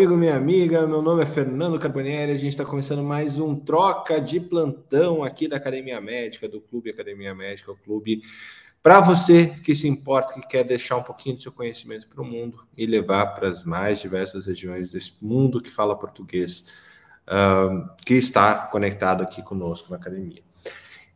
Amigo, minha amiga. Meu nome é Fernando Carbonieri. A gente está começando mais um troca de plantão aqui da Academia Médica, do Clube Academia Médica, o clube para você que se importa, que quer deixar um pouquinho do seu conhecimento para o mundo e levar para as mais diversas regiões desse mundo que fala português, uh, que está conectado aqui conosco na academia.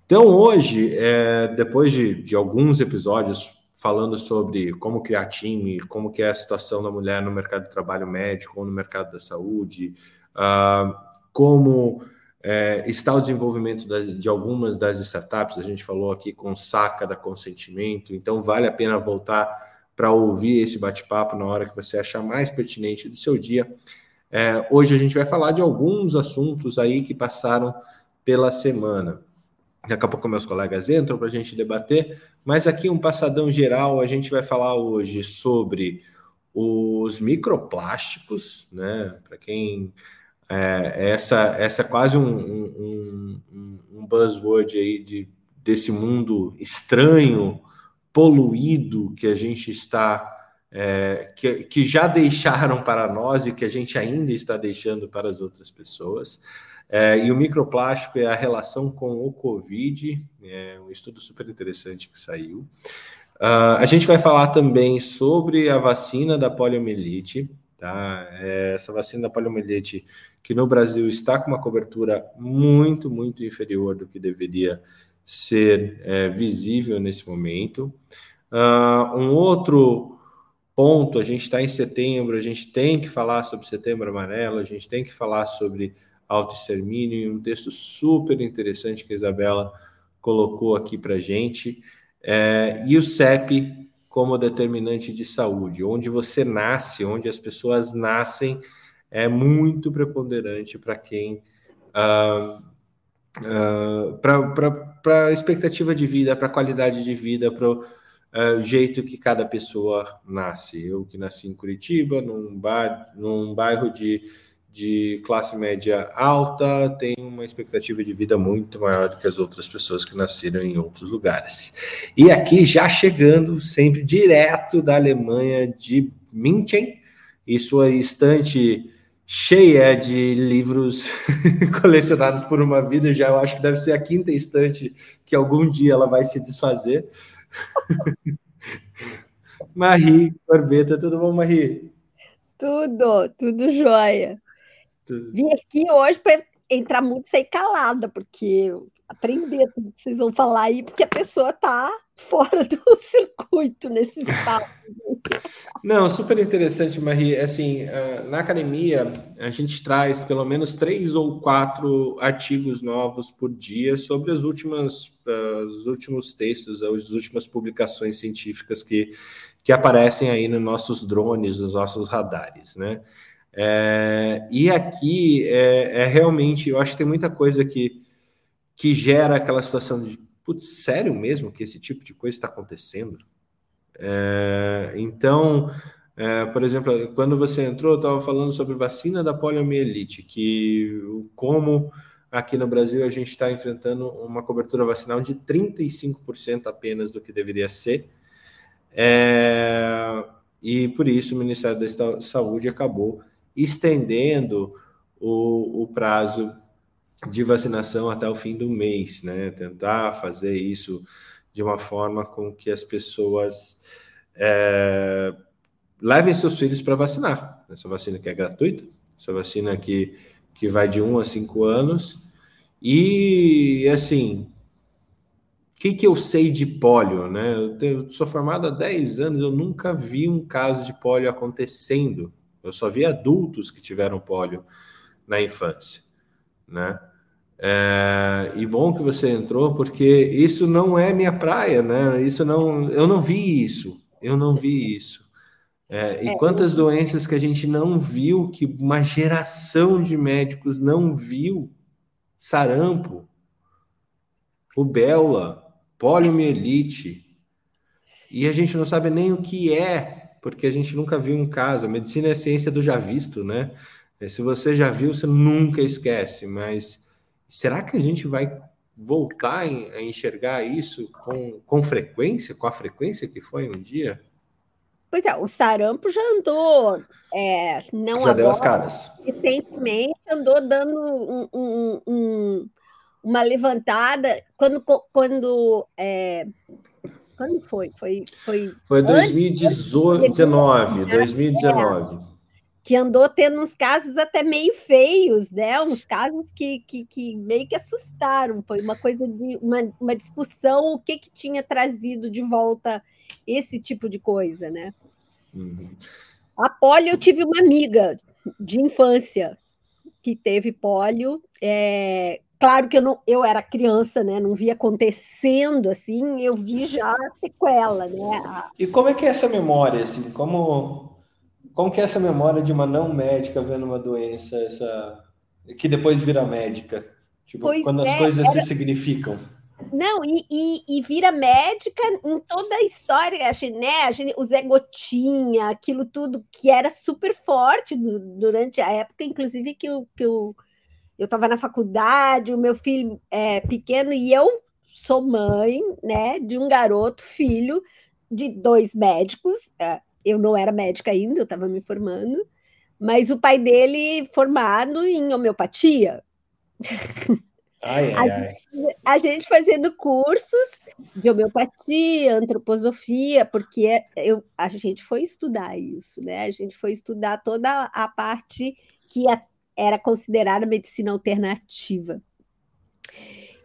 Então, hoje, é, depois de, de alguns episódios falando sobre como criar time, como que é a situação da mulher no mercado de trabalho médico ou no mercado da saúde, uh, como é, está o desenvolvimento de, de algumas das startups, a gente falou aqui com saca da consentimento, então vale a pena voltar para ouvir esse bate-papo na hora que você achar mais pertinente do seu dia. É, hoje a gente vai falar de alguns assuntos aí que passaram pela semana. Daqui a pouco meus colegas entram para a gente debater, mas aqui um passadão geral, a gente vai falar hoje sobre os microplásticos, né? Para quem é, essa essa é quase um, um, um, buzzword aí de, desse mundo estranho, poluído que a gente está é, que, que já deixaram para nós e que a gente ainda está deixando para as outras pessoas. É, e o microplástico é a relação com o Covid, é um estudo super interessante que saiu. Uh, a gente vai falar também sobre a vacina da poliomielite, tá? É, essa vacina da poliomielite que no Brasil está com uma cobertura muito, muito inferior do que deveria ser é, visível nesse momento. Uh, um outro ponto, a gente está em setembro, a gente tem que falar sobre setembro amarelo, a gente tem que falar sobre autoextermínio, e um texto super interessante que a Isabela colocou aqui para gente. É, e o CEP como determinante de saúde, onde você nasce, onde as pessoas nascem, é muito preponderante para quem. Uh, uh, para a expectativa de vida, para a qualidade de vida, para o uh, jeito que cada pessoa nasce. Eu que nasci em Curitiba, num, bar, num bairro de de classe média alta tem uma expectativa de vida muito maior do que as outras pessoas que nasceram em outros lugares. E aqui já chegando sempre direto da Alemanha de München e sua estante cheia de livros colecionados por uma vida, já eu acho que deve ser a quinta estante que algum dia ela vai se desfazer. Marie Corbeta, tudo bom, Marie? Tudo, tudo jóia. Vim aqui hoje para entrar muito sem calada, porque aprender tudo que vocês vão falar aí, porque a pessoa está fora do circuito nesse estado. Não, super interessante, Marie. Assim, ah, na academia, a gente traz pelo menos três ou quatro artigos novos por dia sobre as últimas, ah, os últimos textos, as últimas publicações científicas que, que aparecem aí nos nossos drones, nos nossos radares, né? É, e aqui é, é, realmente, eu acho que tem muita coisa que, que gera aquela situação de, putz, sério mesmo que esse tipo de coisa está acontecendo? É, então, é, por exemplo, quando você entrou, eu estava falando sobre vacina da poliomielite, que como aqui no Brasil a gente está enfrentando uma cobertura vacinal de 35% apenas do que deveria ser. É, e por isso o Ministério da Saúde acabou estendendo o, o prazo de vacinação até o fim do mês, né? Tentar fazer isso de uma forma com que as pessoas é, levem seus filhos para vacinar. Essa vacina que é gratuita, essa vacina que, que vai de 1 a 5 anos. E, assim, o que, que eu sei de pólio, né? Eu, tenho, eu sou formado há 10 anos, eu nunca vi um caso de pólio acontecendo eu só vi adultos que tiveram pólio na infância, né? É, e bom que você entrou, porque isso não é minha praia, né? Isso não, eu não vi isso, eu não vi isso. É, e é, quantas doenças que a gente não viu, que uma geração de médicos não viu? Sarampo, rubéola, poliomielite, e a gente não sabe nem o que é porque a gente nunca viu um caso. A medicina é a ciência do já visto, né? É, se você já viu, você nunca esquece. Mas será que a gente vai voltar a enxergar isso com, com frequência, com a frequência que foi um dia? Pois é, o sarampo já andou, é, não já agora, deu as caras. Recentemente andou dando um, um, um, uma levantada quando quando é, quando foi? Foi foi foi 2019, 2019. É, que andou tendo uns casos até meio feios, né? Uns casos que, que, que meio que assustaram. Foi uma coisa de uma, uma discussão o que, que tinha trazido de volta esse tipo de coisa, né? Uhum. A polio, eu tive uma amiga de infância que teve polio. É, claro que eu, não, eu era criança, né? Não via acontecendo assim, eu vi já a sequela, né? E como é que é essa memória, assim? Como, como que é essa memória de uma não médica vendo uma doença, essa que depois vira médica? Tipo, pois quando é, as coisas era... se significam. Não, e, e, e, vira médica em toda a história, né? A gente, o Zé Gotinha, aquilo tudo que era super forte durante a época, inclusive que eu, que eu, eu estava na faculdade, o meu filho é pequeno, e eu sou mãe, né, de um garoto, filho de dois médicos. É, eu não era médica ainda, eu estava me formando, mas o pai dele formado em homeopatia. Ai, ai, ai. A, gente fazendo cursos de homeopatia, antroposofia, porque eu, a gente foi estudar isso, né? A gente foi estudar toda a parte que era considerada medicina alternativa.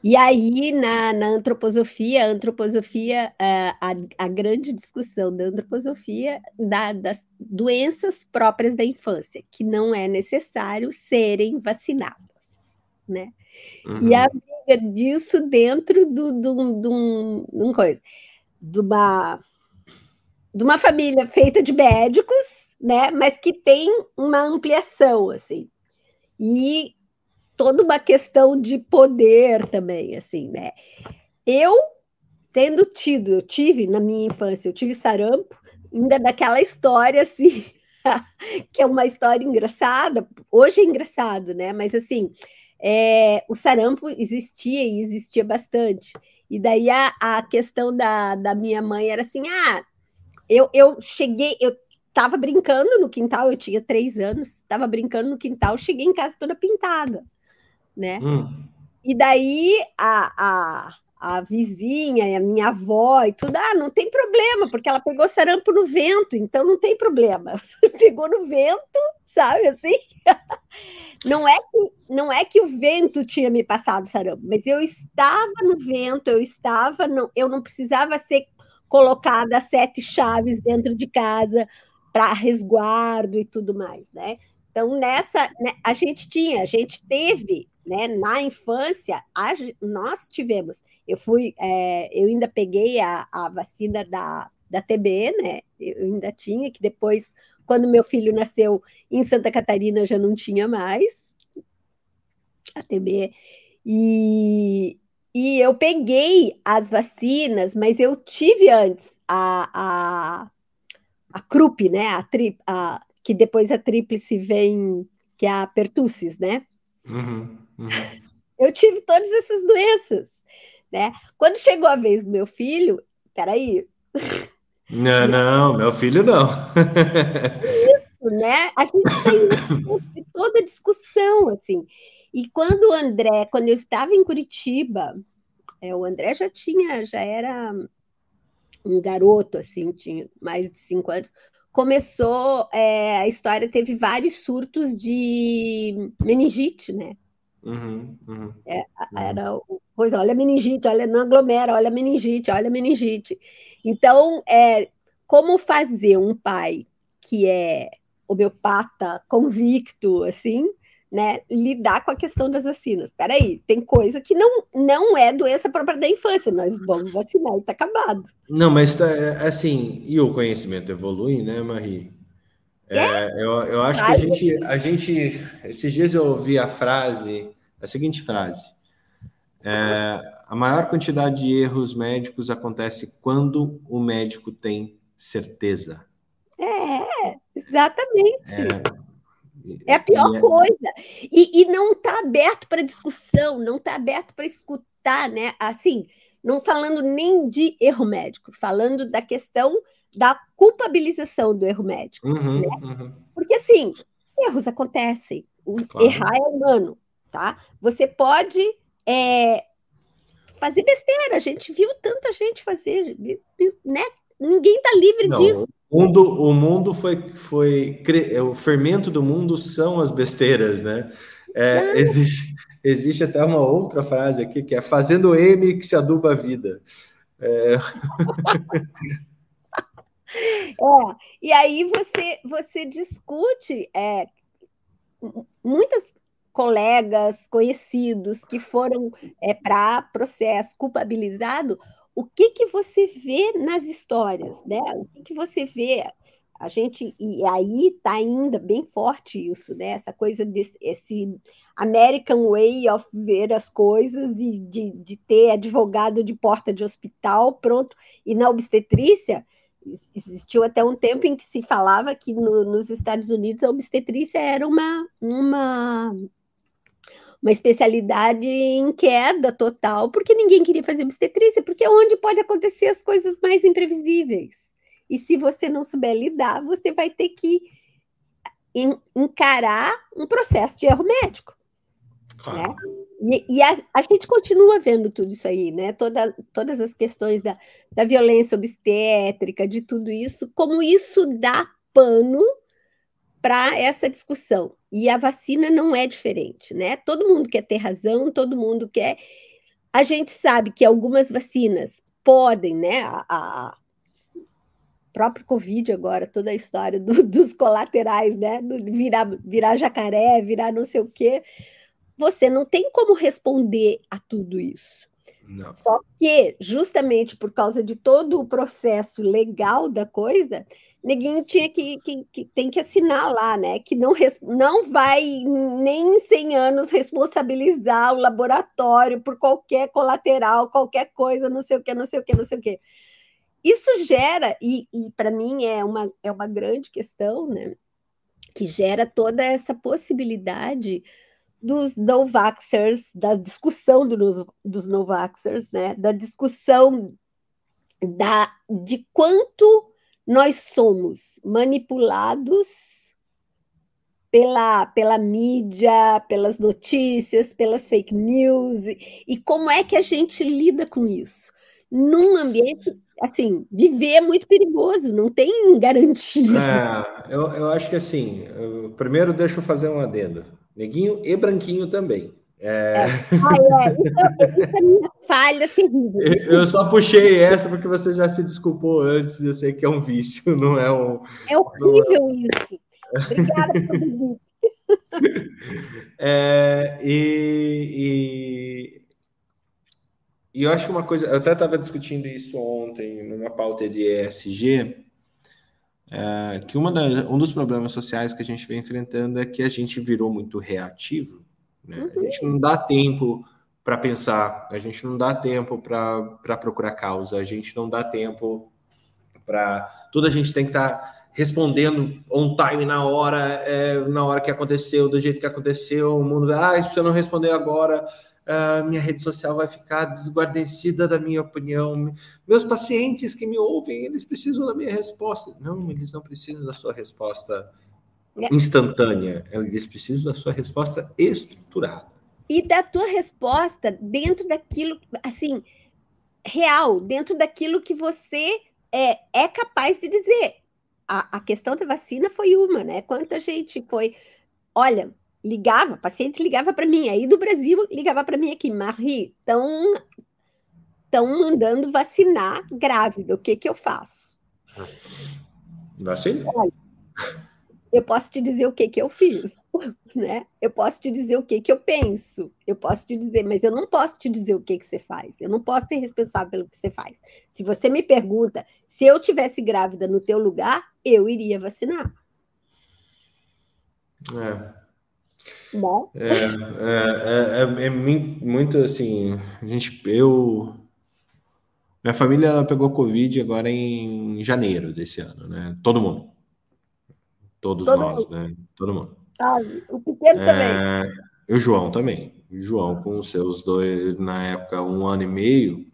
E aí, na, na antroposofia, a antroposofia, a, a, a, grande discussão da antroposofia da, das doenças próprias da infância, que não é necessário serem vacinadas, né? Uhum. E a briga disso dentro do, do, do, de um coisa, de uma, de uma família feita de médicos, né? Mas que tem uma ampliação, assim. E toda uma questão de poder também, assim, né? Eu, tendo tido, eu tive na minha infância, eu tive sarampo, ainda daquela história, assim, que é uma história engraçada, hoje é engraçado, né? Mas, assim, é, o sarampo existia e existia bastante. E daí a, a questão da, da minha mãe era assim: ah, eu, eu cheguei, eu estava brincando no quintal, eu tinha três anos, estava brincando no quintal, cheguei em casa toda pintada, né? Hum. E daí a, a, a vizinha e a minha avó e tudo, ah, não tem problema, porque ela pegou sarampo no vento, então não tem problema. Pegou no vento, sabe assim? Não é que, não é que o vento tinha me passado sarampo, mas eu estava no vento, eu estava, no, eu não precisava ser colocada sete chaves dentro de casa para resguardo e tudo mais, né? Então, nessa, né, a gente tinha, a gente teve né? Na infância, a, nós tivemos. Eu fui, é, eu ainda peguei a, a vacina da, da TB, né? Eu ainda tinha, que depois, quando meu filho nasceu em Santa Catarina, já não tinha mais a TB. E, e eu peguei as vacinas, mas eu tive antes a, a, a CRUP, né? A, tri, a, que depois a tríplice vem, que é a pertussis, né? Uhum. Uhum. Eu tive todas essas doenças, né? Quando chegou a vez do meu filho, peraí. Não, não, meu filho não. Isso, né? A gente tem toda discussão, assim. E quando o André, quando eu estava em Curitiba, é, o André já tinha, já era um garoto, assim, tinha mais de cinco anos, começou, é, a história teve vários surtos de meningite, né? Uhum, uhum, é, uhum. era coisa, olha a meningite, olha, não aglomera, olha a meningite, olha a meningite. Então, é, como fazer um pai que é homeopata, convicto, assim, né, lidar com a questão das vacinas. Espera aí, tem coisa que não, não é doença própria da infância, nós vamos vacinar e tá acabado. Não, mas tá, é, assim, e o conhecimento evolui, né, Marie? É, eu, eu acho que a gente, a gente. Esses dias eu ouvi a frase, a seguinte frase: é, a maior quantidade de erros médicos acontece quando o médico tem certeza. É, exatamente. É, é a pior é, coisa. E, e não está aberto para discussão, não está aberto para escutar, né? Assim, não falando nem de erro médico, falando da questão da culpabilização do erro médico. Uhum, né? uhum. Porque, assim, erros acontecem. Claro. Errar é humano, tá? Você pode é, fazer besteira. A gente viu tanta gente fazer, né? Ninguém está livre Não, disso. O mundo, o mundo foi, foi. O fermento do mundo são as besteiras, né? É, existe, existe até uma outra frase aqui que é fazendo M que se aduba a vida. É... é, e aí você, você discute é, muitas colegas, conhecidos que foram é, para processo culpabilizado, o que que você vê nas histórias, né? O que que você vê? A gente e aí está ainda bem forte isso, né? Essa coisa desse esse American way of ver as coisas e de, de ter advogado de porta de hospital pronto e na obstetrícia existiu até um tempo em que se falava que no, nos Estados Unidos a obstetrícia era uma, uma uma especialidade em queda total, porque ninguém queria fazer obstetrícia, porque é onde pode acontecer as coisas mais imprevisíveis. E se você não souber lidar, você vai ter que encarar um processo de erro médico. Né? E, e a, a, gente continua vendo tudo isso aí, né? Toda, todas as questões da, da violência obstétrica, de tudo isso, como isso dá pano para essa discussão. E a vacina não é diferente, né? Todo mundo quer ter razão, todo mundo quer. A gente sabe que algumas vacinas podem, né? A, a próprio Covid agora, toda a história do, dos colaterais, né? Do virar, virar jacaré, virar não sei o quê. Você não tem como responder a tudo isso. Não. Só que, justamente por causa de todo o processo legal da coisa, neguinho tinha que, que, que, tem que assinar lá, né? Que não, não vai nem em 100 anos responsabilizar o laboratório por qualquer colateral, qualquer coisa, não sei o que, não sei o que, não sei o que. Isso gera, e, e para mim é uma, é uma grande questão, né? Que gera toda essa possibilidade dos no-vaxxers, da discussão do, dos no-vaxxers, né? Da discussão da, de quanto nós somos manipulados pela, pela mídia, pelas notícias, pelas fake news, e como é que a gente lida com isso? Num ambiente, assim, viver é muito perigoso, não tem garantia. É, eu, eu acho que assim, primeiro deixa eu fazer um adendo. Neguinho e branquinho também. É... é. Ah, é. Isso, é, isso é minha falha terrível. Eu só puxei essa porque você já se desculpou antes, eu sei que é um vício, não é um. É horrível é... isso. Obrigada por tudo. É, e, e, e, eu acho que uma coisa, eu até estava discutindo isso ontem numa pauta de ESG, é, que uma da, um dos problemas sociais que a gente vem enfrentando é que a gente virou muito reativo né? Uhum. A gente não dá tempo para pensar, a gente não dá tempo para procurar causa, a gente não dá tempo para. Tudo a gente tem que estar tá respondendo on time na hora, é, na hora que aconteceu, do jeito que aconteceu, o mundo. Ah, se você não responder agora, Uh, minha rede social vai ficar desguarnecida da minha opinião. Meus pacientes que me ouvem, eles precisam da minha resposta. Não, eles não precisam da sua resposta instantânea, eles precisam da sua resposta estruturada. E da tua resposta dentro daquilo, assim, real, dentro daquilo que você é, é capaz de dizer. A, a questão da vacina foi uma, né? Quanta gente foi. Olha, ligava, paciente ligava para mim, aí do Brasil ligava para mim aqui, Marie, estão estão mandando vacinar grávida, o que que eu faço? Vacina? Olha, eu posso te dizer o que, que eu fiz, né? Eu posso te dizer o que, que eu penso, eu posso te dizer, mas eu não posso te dizer o que, que você faz, eu não posso ser responsável pelo que você faz. Se você me pergunta se eu tivesse grávida no teu lugar, eu iria vacinar. É. Bom. É, é, é, é, muito assim, a gente, eu, minha família pegou Covid agora em janeiro desse ano, né? Todo mundo. Todos Todo nós, mundo. né? Todo mundo. Ah, o pequeno é... também. E o João também. O João, com os seus dois, na época, um ano e meio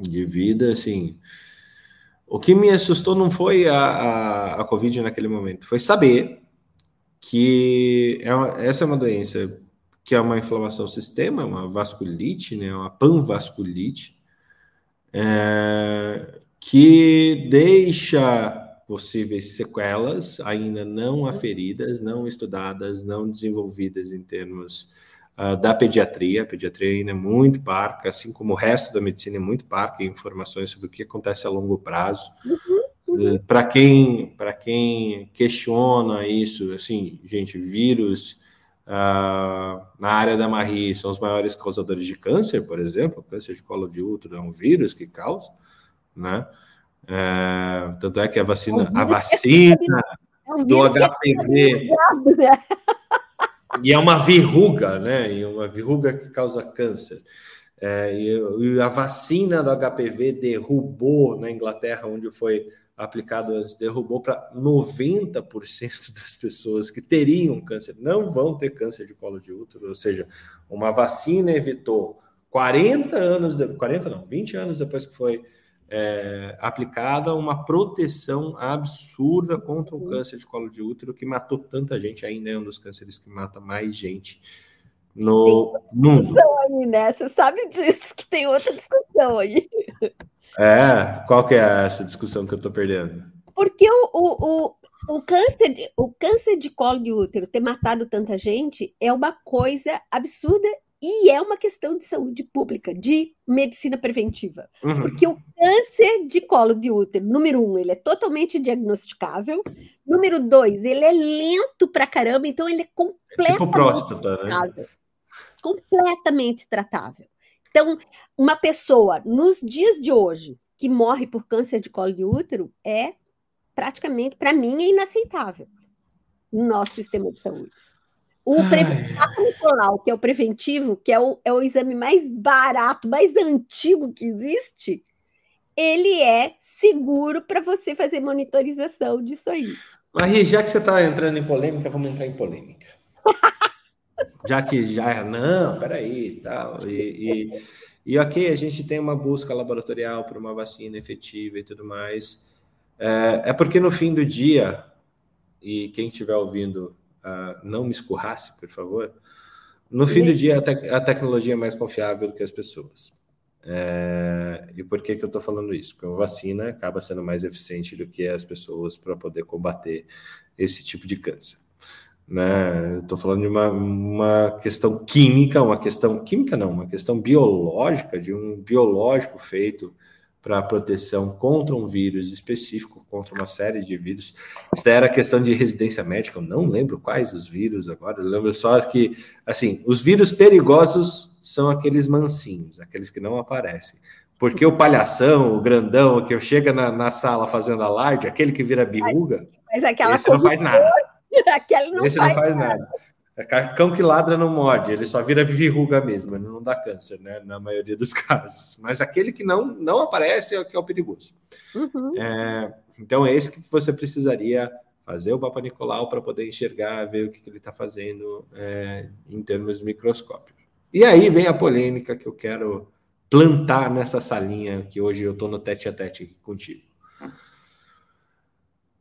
de vida, assim. O que me assustou não foi a, a, a Covid naquele momento, foi saber que é uma, essa é uma doença que é uma inflamação sistema, uma vasculite, né, uma panvasculite, é, que deixa possíveis sequelas ainda não aferidas, não estudadas, não desenvolvidas em termos uh, da pediatria. A pediatria ainda é muito parca, assim como o resto da medicina é muito parca em informações sobre o que acontece a longo prazo. Uhum. uhum. Para quem, quem questiona isso, assim, gente, vírus uh, na área da Marie são os maiores causadores de câncer, por exemplo, câncer de colo de útero é um vírus que causa, né? É, tanto é que a vacina, a vacina é do HPV né? e é uma verruga, né? E uma verruga que causa câncer. É, e, e, a vacina do HPV derrubou na Inglaterra, onde foi aplicado antes, derrubou para 90% das pessoas que teriam câncer não vão ter câncer de colo de útero, ou seja, uma vacina evitou 40 anos, de, 40 não, 20 anos depois que foi é, aplicada uma proteção absurda contra o câncer de colo de útero que matou tanta gente, ainda é um dos cânceres que mata mais gente no mundo. Aí, né? Você sabe disso, que tem outra discussão aí. É, qual que é essa discussão que eu estou perdendo? Porque o, o, o, o, câncer, o câncer de colo de útero ter matado tanta gente é uma coisa absurda e é uma questão de saúde pública, de medicina preventiva. Uhum. Porque o câncer de colo de útero, número um, ele é totalmente diagnosticável. Número dois, ele é lento pra caramba, então ele é completamente tipo próstata, né? tratável. Né? Completamente tratável. Então, uma pessoa, nos dias de hoje, que morre por câncer de colo de útero, é praticamente, para mim, é inaceitável no nosso sistema de saúde. O preventivo, que é o preventivo, que é o, é o exame mais barato, mais antigo que existe, ele é seguro para você fazer monitorização disso aí. Maria, já que você está entrando em polêmica, vamos entrar em polêmica. já que já não, peraí, tal, e, e, e ok, a gente tem uma busca laboratorial para uma vacina efetiva e tudo mais. É, é porque no fim do dia, e quem estiver ouvindo não me escurrasse, por favor. No fim do dia, a, te a tecnologia é mais confiável do que as pessoas. É, e por que, que eu estou falando isso? Porque a vacina acaba sendo mais eficiente do que as pessoas para poder combater esse tipo de câncer. Né? Estou falando de uma, uma questão química, uma questão química não, uma questão biológica, de um biológico feito para proteção contra um vírus específico, contra uma série de vírus. Isso era questão de residência médica, eu não lembro quais os vírus agora, eu lembro só que, assim, os vírus perigosos são aqueles mansinhos, aqueles que não aparecem. Porque o palhação, o grandão, que chega na, na sala fazendo alarde, aquele que vira birruga, mas, mas aquela esse não faz nada. Aquele não esse faz não faz nada. nada. É cão que ladra não morde, ele só vira verruga mesmo, ele não dá câncer, né? Na maioria dos casos. Mas aquele que não, não aparece é o que é o perigoso. Uhum. É, então é esse que você precisaria fazer o Papa Nicolau para poder enxergar, ver o que, que ele está fazendo é, em termos microscópicos. E aí vem a polêmica que eu quero plantar nessa salinha que hoje eu estou no tete a tete contigo.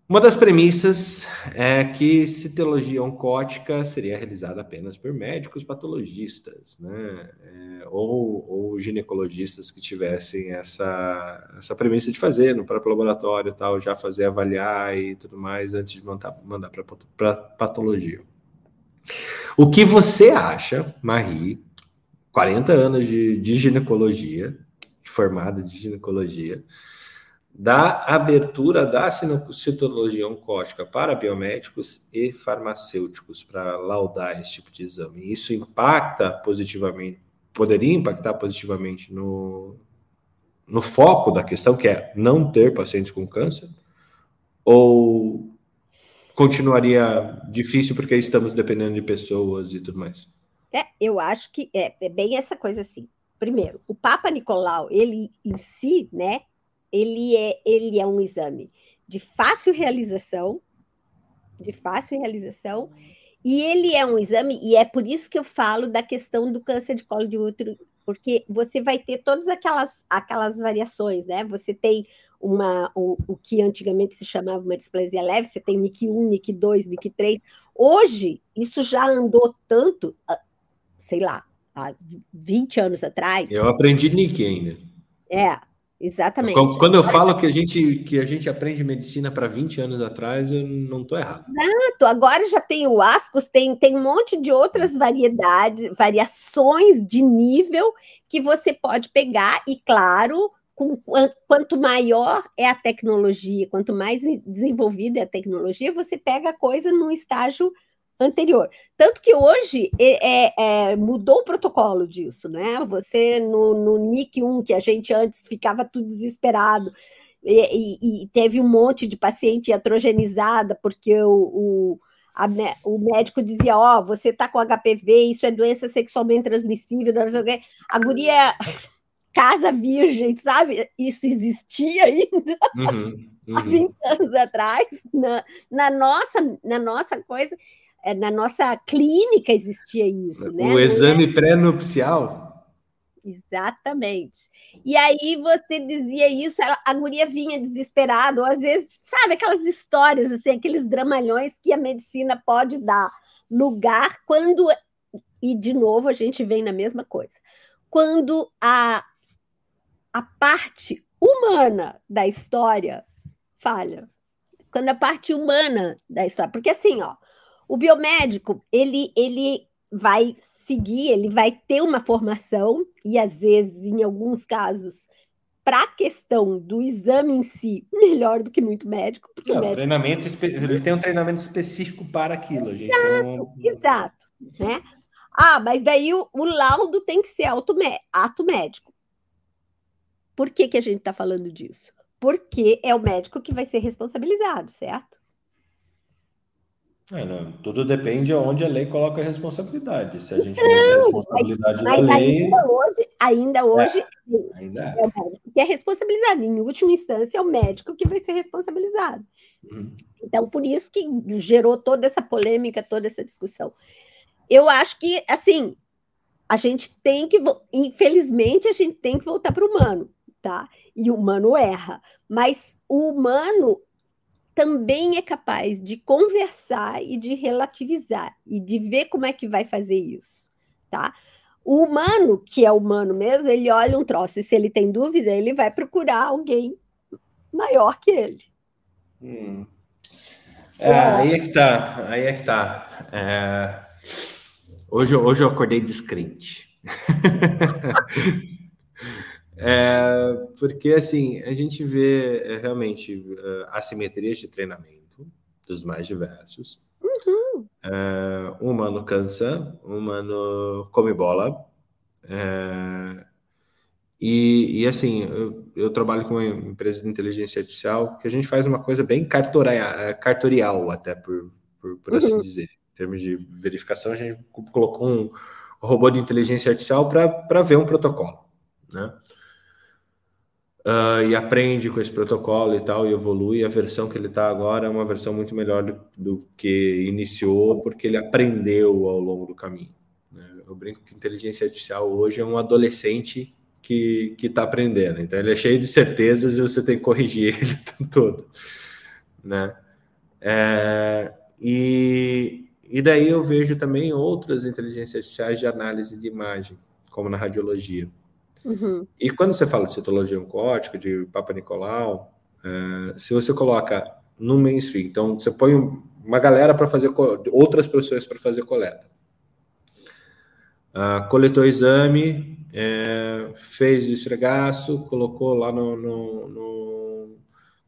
Uma das premissas é que citologia oncótica seria realizada apenas por médicos patologistas, né? É, ou, ou, ginecologistas que tivessem essa, essa premissa de fazer no próprio laboratório, tal, já fazer avaliar e tudo mais antes de mandar, mandar para patologia. O que você acha, Marie, 40 anos de, de ginecologia, formada de ginecologia, da abertura da citologia oncótica para biomédicos e farmacêuticos para laudar esse tipo de exame. Isso impacta positivamente, poderia impactar positivamente no, no foco da questão, que é não ter pacientes com câncer? Ou continuaria difícil porque estamos dependendo de pessoas e tudo mais? É, eu acho que é, é bem essa coisa assim. Primeiro, o Papa Nicolau, ele em si, né, ele é, ele é um exame de fácil realização, de fácil realização, e ele é um exame, e é por isso que eu falo da questão do câncer de colo de útero, porque você vai ter todas aquelas, aquelas variações, né? Você tem uma, o, o que antigamente se chamava uma displasia leve, você tem NIC 1, NIC 2, NIC 3. Hoje, isso já andou tanto, ah, sei lá, há 20 anos atrás. Eu aprendi NIC ainda. É, Exatamente. Quando eu falo que a gente, que a gente aprende medicina para 20 anos atrás, eu não estou errado. Exato. Agora já tem o ascos, tem, tem um monte de outras variedades, variações de nível que você pode pegar, e claro, com, quanto maior é a tecnologia, quanto mais desenvolvida é a tecnologia, você pega a coisa num estágio anterior. Tanto que hoje é, é, mudou o protocolo disso, né? Você no, no NIC 1, que a gente antes ficava tudo desesperado, e, e, e teve um monte de paciente atrogenizada, porque o, o, a, o médico dizia: Ó, oh, você tá com HPV, isso é doença sexualmente transmissível, não sei o quê. A guria casa virgem, sabe? Isso existia ainda. Uhum, uhum. Há 20 anos atrás, na, na, nossa, na nossa coisa. É, na nossa clínica existia isso, né? O exame pré-nupcial. Exatamente. E aí você dizia isso, ela, a guria vinha desesperada, ou às vezes, sabe, aquelas histórias, assim, aqueles dramalhões que a medicina pode dar lugar quando. E de novo a gente vem na mesma coisa. Quando a, a parte humana da história falha. Quando a parte humana da história. Porque assim, ó, o biomédico, ele, ele vai seguir, ele vai ter uma formação, e às vezes, em alguns casos, para a questão do exame em si, melhor do que muito médico. Porque Não, médico... treinamento, ele tem um treinamento específico para aquilo. Gente exato, um... exato. Né? Ah, mas daí o, o laudo tem que ser ato médico. Por que, que a gente está falando disso? Porque é o médico que vai ser responsabilizado, certo? É, não, tudo depende de onde a lei coloca a responsabilidade. Se a gente não, tem a responsabilidade mas, da lei. Ainda hoje, ainda hoje é, ainda é. é que é responsabilizado. Em última instância, é o médico que vai ser responsabilizado. Uhum. Então, por isso que gerou toda essa polêmica, toda essa discussão. Eu acho que, assim, a gente tem que, infelizmente, a gente tem que voltar para o humano, tá? E o humano erra. Mas o humano também é capaz de conversar e de relativizar e de ver como é que vai fazer isso, tá? O humano, que é humano mesmo, ele olha um troço e se ele tem dúvida, ele vai procurar alguém maior que ele. Hum. É, aí é que tá, aí é que tá. É... Hoje, hoje eu acordei descrente. É, porque, assim, a gente vê é, realmente uh, assimetrias de treinamento dos mais diversos. Uhum. É, um humano cansa, um humano come bola. É, e, e, assim, eu, eu, trabalho com uma empresa de inteligência artificial que a gente faz uma coisa bem cartorial, cartorial até, por, por, por assim uhum. assim dizer. Em termos de verificação, a gente colocou um robô de inteligência artificial para ver um protocolo, né? Uh, e aprende com esse protocolo e tal, e evolui. A versão que ele está agora é uma versão muito melhor do, do, que iniciou, porque ele aprendeu ao longo do caminho. Né? Eu brinco que inteligência artificial hoje é um adolescente que está aprendendo. Então, ele é cheio de certezas e você tem que corrigir ele o tempo todo. Né? É, e, e daí eu vejo também outras inteligências artificiais de análise de imagem, como na radiologia. Uhum. E quando você fala de citologia oncótica, de Papa Nicolau, é, se você coloca no mainstream, então você põe uma galera para fazer outras profissões para fazer coleta. Uh, coletou exame, é, fez o esfregaço, colocou lá no, no, no,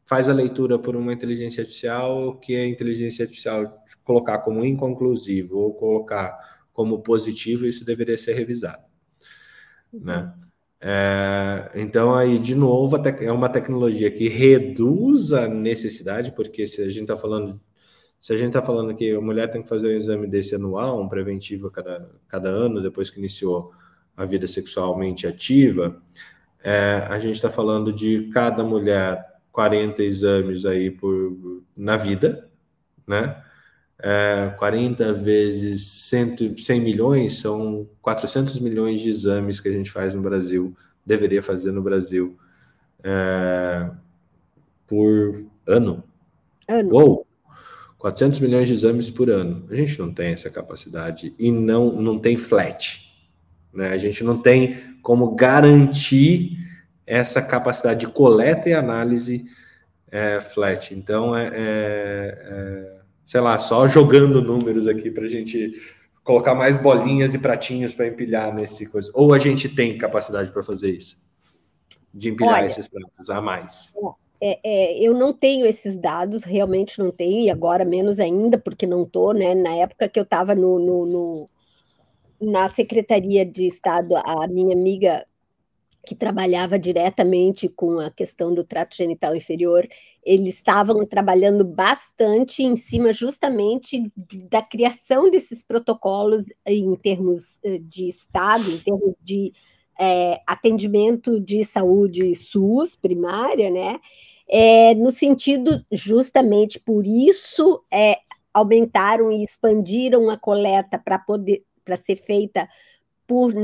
faz a leitura por uma inteligência artificial, que a inteligência artificial colocar como inconclusivo ou colocar como positivo, isso deveria ser revisado, né? É, então, aí, de novo, é uma tecnologia que reduz a necessidade, porque se a gente está falando, se a gente está falando que a mulher tem que fazer um exame desse anual, um preventivo a cada, cada ano, depois que iniciou a vida sexualmente ativa, é, a gente está falando de cada mulher 40 exames aí por, na vida, né? É, 40 vezes 100, 100 milhões são 400 milhões de exames que a gente faz no Brasil, deveria fazer no Brasil, é, por ano. Ano. Ou 400 milhões de exames por ano. A gente não tem essa capacidade e não, não tem flat. Né? A gente não tem como garantir essa capacidade de coleta e análise é, flat. Então, é, é, é, sei lá, só jogando números aqui para a gente colocar mais bolinhas e pratinhos para empilhar nesse coisa. Ou a gente tem capacidade para fazer isso? De empilhar Olha, esses pratos a mais? É, é, eu não tenho esses dados, realmente não tenho, e agora menos ainda, porque não estou, né? Na época que eu estava no, no, no, na Secretaria de Estado, a minha amiga que trabalhava diretamente com a questão do trato genital inferior, eles estavam trabalhando bastante em cima justamente da criação desses protocolos em termos eh, de Estado, em termos de é, atendimento de saúde SUS primária, né? É, no sentido justamente por isso é, aumentaram e expandiram a coleta para poder para ser feita por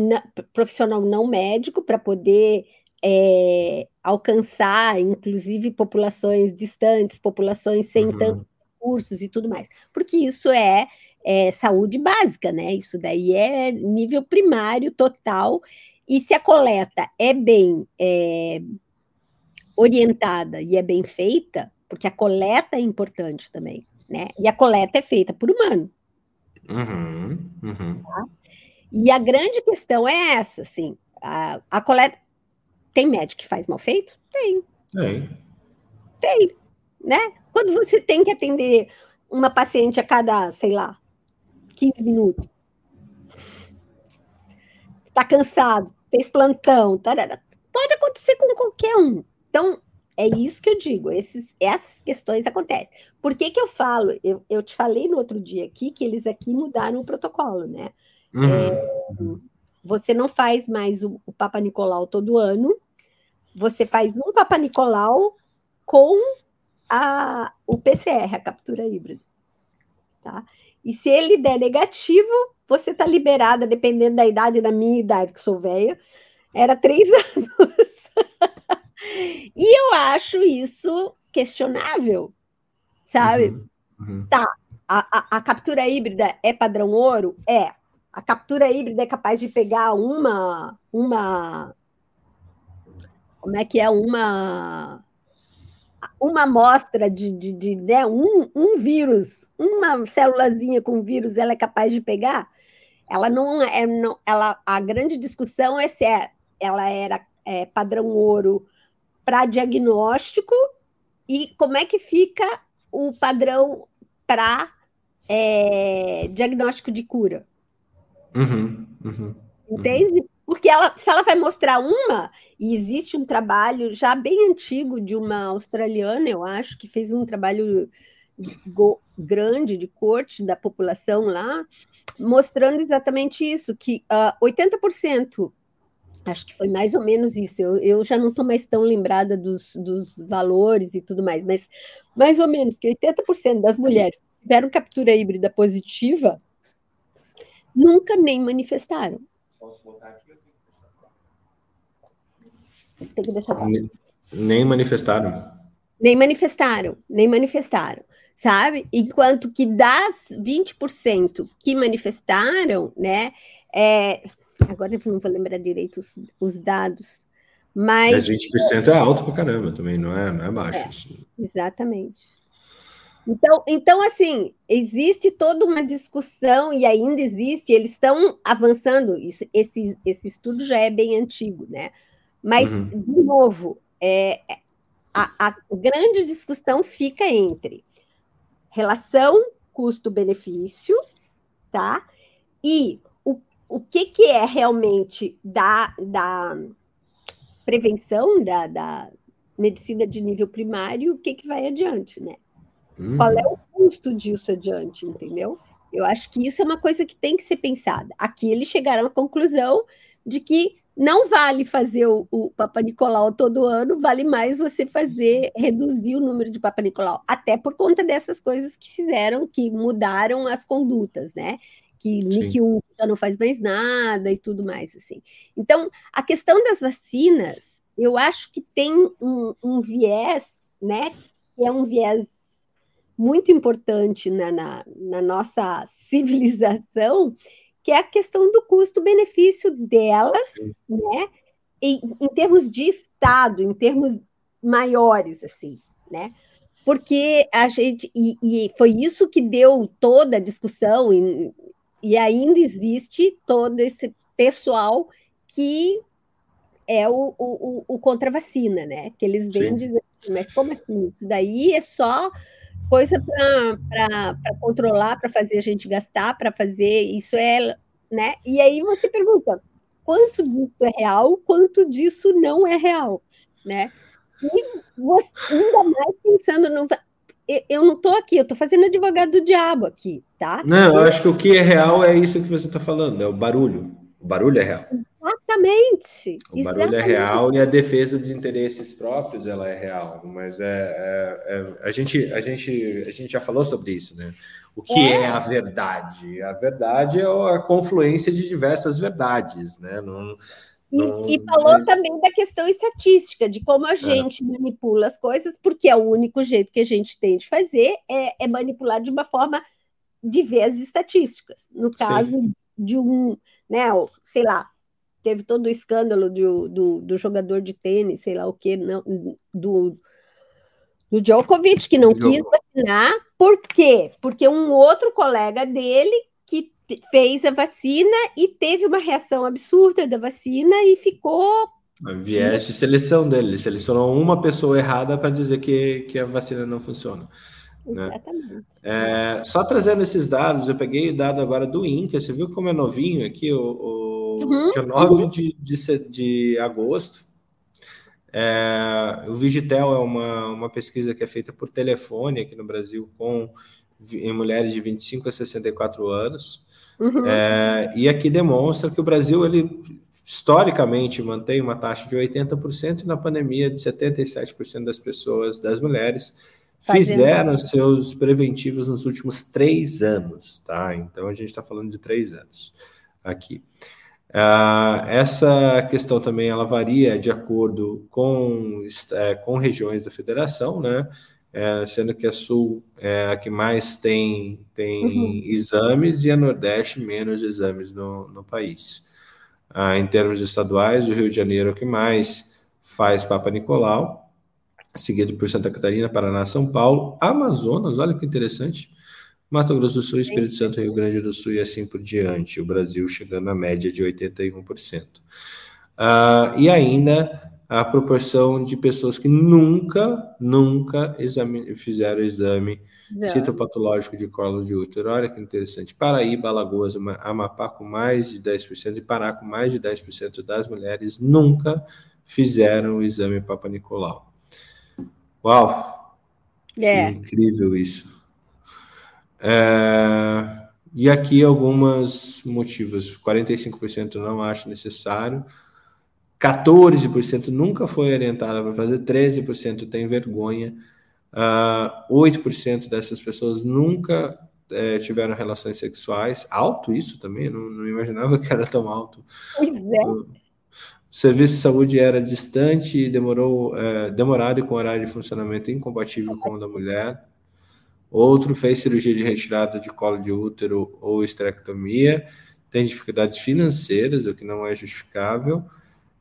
profissional não médico para poder é, alcançar, inclusive, populações distantes, populações sem uhum. tantos recursos e tudo mais, porque isso é, é, saúde básica, né? Isso daí é nível primário total. E se a coleta é bem é, orientada e é bem feita, porque a coleta é importante também, né? E a coleta é feita por humano. Uhum, uhum. Tá? E a grande questão é essa, assim, a, a coleta... Tem médico que faz mal feito? Tem. Tem. Tem, né? Quando você tem que atender uma paciente a cada, sei lá, 15 minutos, está cansado, fez plantão, tarara, pode acontecer com qualquer um. Então, é isso que eu digo, esses, essas questões acontecem. Por que, que eu falo? Eu, eu te falei no outro dia aqui que eles aqui mudaram o protocolo, né? Uhum. É, você não faz mais o, o Papa Nicolau todo ano, você faz um Papa Nicolau com a, o PCR, a captura híbrida. Tá? E se ele der negativo, você está liberada, dependendo da idade, da minha idade, que sou velha, era três anos. e eu acho isso questionável, sabe? Uhum, uhum. Tá, a, a, a captura híbrida é padrão ouro? É a captura híbrida é capaz de pegar uma uma como é que é uma uma amostra de, de, de né, um, um vírus, uma célulazinha com vírus, ela é capaz de pegar? Ela não é, não, ela, a grande discussão é se é, ela era é, padrão ouro para diagnóstico e como é que fica o padrão para é, diagnóstico de cura. Uhum, uhum, Entende? Porque ela, se ela vai mostrar uma, e existe um trabalho já bem antigo de uma australiana, eu acho, que fez um trabalho grande de corte da população lá, mostrando exatamente isso, que uh, ah, 80%, acho que foi mais ou menos isso, eu, eu já não estou mais tão lembrada dos, dos valores e tudo mais, mas mais ou menos que 80% das mulheres tiveram captura híbrida positiva, nunca nem manifestaram. Posso botar aqui? Tem que deixar. Nem, nem manifestaram. Nem manifestaram, nem manifestaram, sabe? Enquanto que das 20% que manifestaram, né? É, agora eu não vou lembrar direito os, os dados, mas. Mas 20% é alto pra caramba também, não é, não é baixo. É, assim. exatamente. Então, então, assim, existe toda uma discussão e ainda existe, eles estão avançando, isso, esse, esse estudo já é bem antigo, né? Mas, uhum. de novo, é, a, a grande discussão fica entre relação custo-benefício, tá? E o, o que, que é realmente da, da prevenção, da, da medicina de nível primário, o que, que vai adiante, né? Hum. Qual é o custo disso adiante, entendeu? Eu acho que isso é uma coisa que tem que ser pensada. Aqui eles chegaram à conclusão de que não vale fazer o, o Papa Nicolau todo ano, vale mais você fazer, reduzir o número de Papa Nicolau, até por conta dessas coisas que fizeram, que mudaram as condutas, né? Que Nick 1 já não faz mais nada e tudo mais, assim. Então, a questão das vacinas, eu acho que tem um, um viés, né? Que é um viés muito importante na, na, na nossa civilização, que é a questão do custo-benefício delas, né? Em, em, termos de Estado, em termos maiores, assim, né? Porque a gente. E, e foi isso que deu toda a discussão, e, e ainda existe todo esse pessoal que é o, o, o contra-vacina, né? Que eles vêm dizendo, mas como assim? Isso daí é só coisa para controlar, para fazer a gente gastar, para fazer isso é, né? E aí você pergunta, quanto disso é real, quanto disso não é real, né? E você, ainda mais pensando no eu não estou aqui, eu estou fazendo advogado do diabo aqui, tá? Não, eu acho que o que é real é isso que você está falando, é o barulho. O barulho é real. Exatamente. O barulho é exatamente. é real e a defesa dos interesses próprios ela é real, mas é, é, é, a, gente, a, gente, a gente já falou sobre isso, né? O que é, é a verdade? A verdade é a confluência de diversas verdades, né? Não, não, e, e, falou também da questão estatística, de como a é. gente manipula as coisas, porque é o único jeito que a gente tem de fazer é, é manipular de uma forma de ver as estatísticas. No caso Sim. de um, né, sei lá, teve todo o escândalo do, do, do jogador de tênis, sei lá o que, não, do, do Djokovic, que não quis vacinar. Por quê? Porque um outro colega dele que fez a vacina e teve uma reação absurda da vacina e ficou. Viés de seleção dele, ele selecionou uma pessoa errada para dizer que, que a vacina não funciona. Né? Exatamente. É, só trazendo esses dados, eu peguei o dado agora do INCA, você viu como é novinho aqui, o, o uhum, dia 9 uhum. de, de, de agosto. É, o Vigitel é uma, uma pesquisa que é feita por telefone aqui no Brasil com em mulheres de 25 a 64 anos. Uhum. É, e aqui demonstra que o Brasil, ele historicamente mantém uma taxa de 80% e na pandemia de 77% das pessoas, das mulheres, fizeram seus preventivos nos últimos três anos, tá? Então a gente está falando de três anos aqui. Uh, essa questão também ela varia de acordo com, é, com regiões da federação, né? É, sendo que a Sul é a que mais tem, tem uhum. exames e a Nordeste menos exames no, no país. Uh, em termos estaduais, o Rio de Janeiro é o que mais faz Papa Nicolau, seguido por Santa Catarina, Paraná, São Paulo, Amazonas, olha que interessante, Mato Grosso do Sul, Espírito Santo, Rio Grande do Sul e assim por diante. O Brasil chegando à média de 81%. Uh, ah, e ainda a proporção de pessoas que nunca, nunca fizeram o exame Não. citopatológico de colo de útero. Olha que interessante. Paraíba, Alagoas, Amapá com mais de 10% e Pará com mais de 10% das mulheres nunca fizeram o exame Papa Nicolau. Uau! É. incrível isso. É, e aqui alguns motivos. 45% não acho necessário. 14% nunca foi orientada para fazer, 13% tem vergonha, uh, 8% dessas pessoas nunca é, tiveram relações sexuais. Alto isso também, não, não, imaginava que era tão alto. Pois é. O serviço de saúde era distante e demorou, é, demorado e com horário de funcionamento incompatível com o da mulher. Outro fez cirurgia de retirada de colo de útero ou esterectomia, tem dificuldades financeiras, o que não é justificável.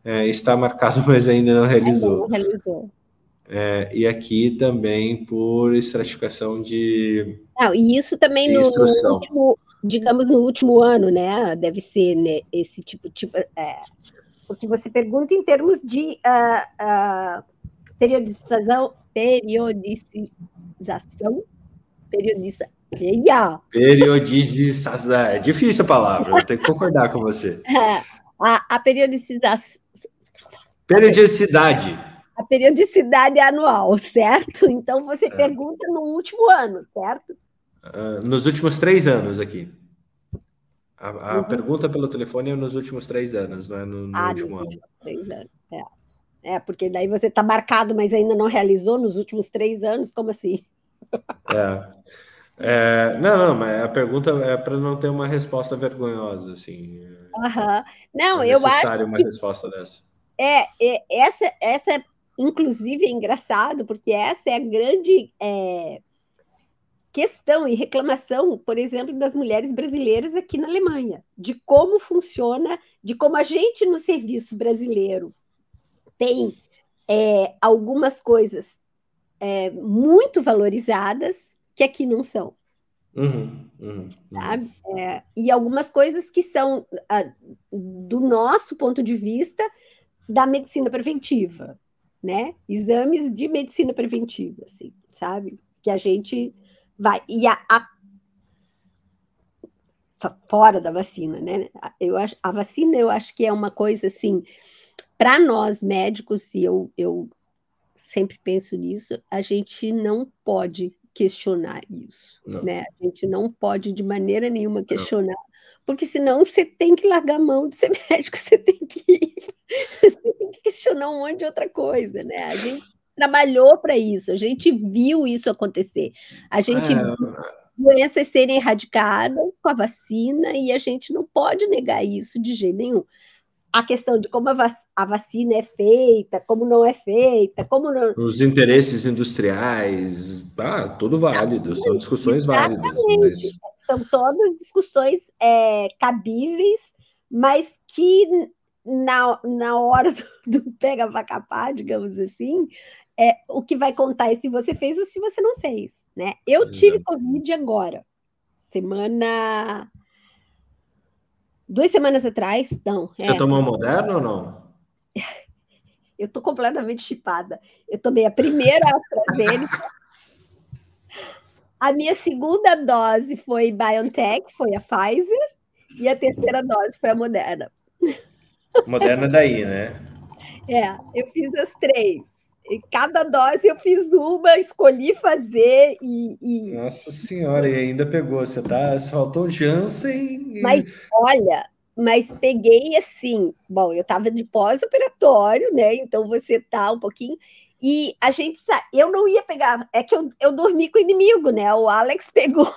É, está marcado, mas ainda não realizou. Não realizou. É, e aqui também por estratificação de. E isso também no, no, último, digamos, no último ano, né? Deve ser né, esse tipo, tipo é, porque você pergunta em termos de uh, uh, periodização, periodização, periodização. Yeah. Periodização. É difícil a palavra, eu tenho que concordar com você. A, a periodização. Periodicidade. A periodicidade é anual, certo? Então você é. pergunta no último ano, certo? Uh, nos últimos três anos aqui. A, a uhum. pergunta pelo telefone é nos últimos três anos, não é no, no ah, último ano. Três anos. É. é, porque daí você está marcado, mas ainda não realizou nos últimos três anos, como assim? É. é não, não, mas a pergunta é para não ter uma resposta vergonhosa, assim. Uhum. Não, é eu acho. uma que... resposta dessa. É, é, essa, essa, inclusive, é engraçado, porque essa é a grande é, questão e reclamação, por exemplo, das mulheres brasileiras aqui na Alemanha, de como funciona, de como a gente no serviço brasileiro tem é, algumas coisas é, muito valorizadas que aqui não são. Uhum, uhum, uhum. É, e algumas coisas que são, do nosso ponto de vista, da medicina preventiva, né? Exames de medicina preventiva, assim, sabe? Que a gente vai. E a, a fora da vacina, né? Eu acho, a vacina eu acho que é uma coisa assim, para nós médicos, e eu, eu sempre penso nisso, a gente não pode questionar isso, não. né? A gente não pode de maneira nenhuma questionar, não. porque senão você tem que largar a mão de ser médico, você tem que você tem que questionar um monte de outra coisa, né? A gente trabalhou para isso, a gente viu isso acontecer, a gente é... viu doenças serem erradicadas com a vacina e a gente não pode negar isso de jeito nenhum. A questão de como a, vac a vacina é feita, como não é feita, como não... Os interesses industriais, ah, tudo válido, são discussões válidas. Mas... São todas discussões é, cabíveis, mas que na, na hora do, do pega-vacapá, digamos assim, é, o que vai contar é se você fez ou se você não fez, né? Eu tive Covid agora, semana... Duas semanas atrás, não. Você é... tomou moderno ou não? Eu tô completamente chipada. Eu tomei a primeira AstraZeneca. a minha segunda dose foi BioNTech, foi a Pfizer, e a terceira dose foi a Moderna. Moderna daí, né? É, eu fiz as três cada dose eu fiz uma, escolhi fazer e, e... Nossa senhora, e ainda pegou. Você tá, faltou Janssen. E... Mas olha, mas peguei assim. Bom, eu estava de pós-operatório, né? Então você tá um pouquinho. E a gente sabe, eu não ia pegar, é que eu, eu dormi com o inimigo, né? O Alex pegou.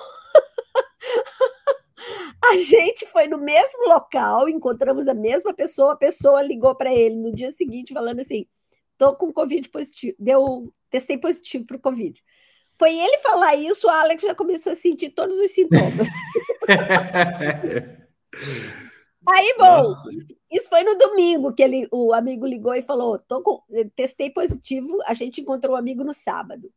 a gente foi no mesmo local, encontramos a mesma pessoa, a pessoa ligou para ele no dia seguinte falando assim: Tô com Covid positivo. Deu, testei positivo para o Covid. Foi ele falar isso, o Alex já começou a sentir todos os sintomas. Aí, bom, Nossa. isso foi no domingo que ele, o amigo ligou e falou: Tô com, testei positivo, a gente encontrou o um amigo no sábado.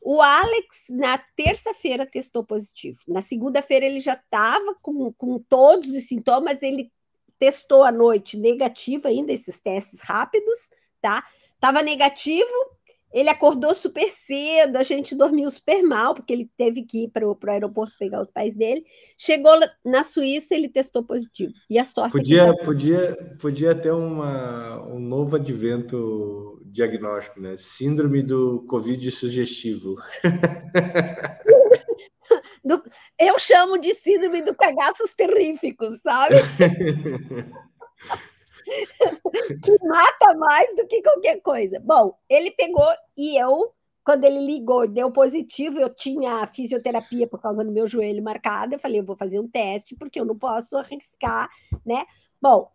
O Alex, na terça-feira, testou positivo. Na segunda-feira, ele já estava com, com todos os sintomas, ele testou à noite negativo ainda, esses testes rápidos, tá? Estava negativo, ele acordou super cedo, a gente dormiu super mal, porque ele teve que ir para o aeroporto pegar os pais dele. Chegou na Suíça, ele testou positivo. E a sorte podia, é que... podia, podia ter uma, um novo advento diagnóstico, né? Síndrome do Covid sugestivo. do, eu chamo de síndrome do cagaços terríficos, sabe? que mata mais do que qualquer coisa. Bom, ele pegou e eu, quando ele ligou, deu positivo, eu tinha fisioterapia por causa do meu joelho marcado, eu falei, eu vou fazer um teste, porque eu não posso arriscar, né? Bom,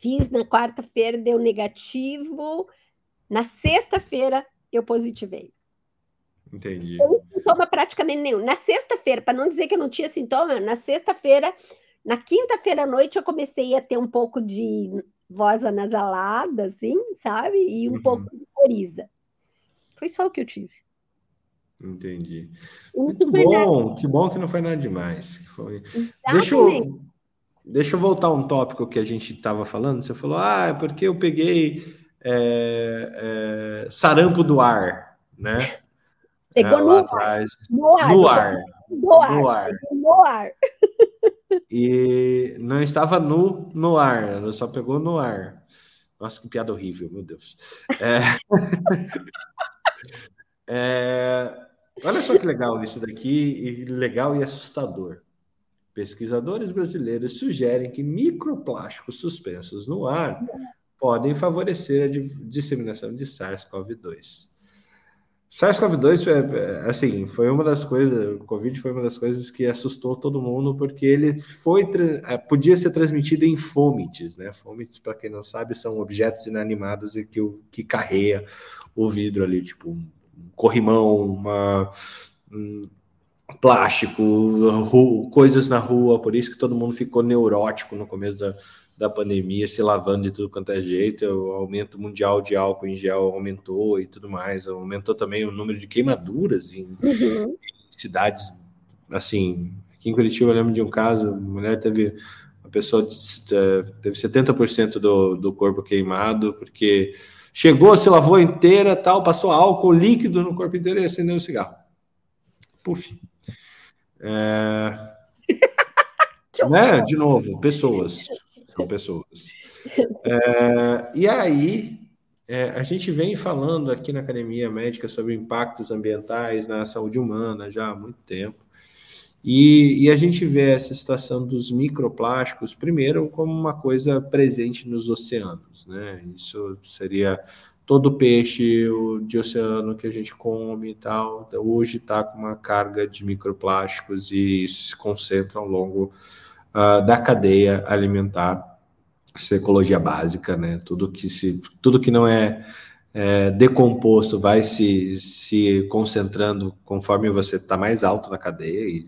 fiz na quarta-feira, deu negativo, na sexta-feira eu positivei. Entendi. Sem sintoma praticamente nenhum. Na sexta-feira, para não dizer que eu não tinha sintoma, na sexta-feira na quinta-feira à noite eu comecei a ter um pouco de voz anasalada, assim, sabe? E um uhum. pouco de coriza. Foi só o que eu tive. Entendi. Muito bom, nada. que bom que não foi nada demais. Foi... Deixa eu, deixa eu voltar um tópico que a gente estava falando. Você falou, ah, é porque eu peguei é, é, sarampo do ar, né? Pegou é, no, ar. no ar. No ar. No ar. No ar. No ar e não estava nu no ar, ela só pegou no ar. Nossa, que piada horrível, meu Deus. É... é... Olha só que legal isso daqui, e legal e assustador. Pesquisadores brasileiros sugerem que microplásticos suspensos no ar podem favorecer a disseminação de SARS-CoV-2. SARS-CoV-2 é, assim, foi uma das coisas, o Covid foi uma das coisas que assustou todo mundo, porque ele foi é, podia ser transmitido em fômites, né? Fômites, para quem não sabe, são objetos inanimados e que, que carreia o vidro ali, tipo um corrimão, uma, um plástico, coisas na rua, por isso que todo mundo ficou neurótico no começo da, da pandemia, se lavando de tudo quanto é jeito, o aumento mundial de álcool em gel aumentou e tudo mais, aumentou também o número de queimaduras em, uhum. em cidades, assim, aqui em Curitiba eu lembro de um caso, uma mulher teve, uma pessoa teve 70% do, do corpo queimado, porque chegou, se lavou inteira, tal, passou álcool líquido no corpo inteiro e acendeu o cigarro. Puf. É... né? De novo, pessoas são pessoas. É, e aí, é, a gente vem falando aqui na Academia Médica sobre impactos ambientais na saúde humana já há muito tempo. E, e, a gente vê essa situação dos microplásticos, primeiro, como uma coisa presente nos oceanos, né? Isso seria todo peixe de oceano que a gente come e tal, hoje está com uma carga de microplásticos e isso se concentra ao longo uh, da cadeia alimentar, essa é ecologia básica, né? Tudo que se, tudo que não é, é decomposto vai se, se concentrando conforme você está mais alto na cadeia e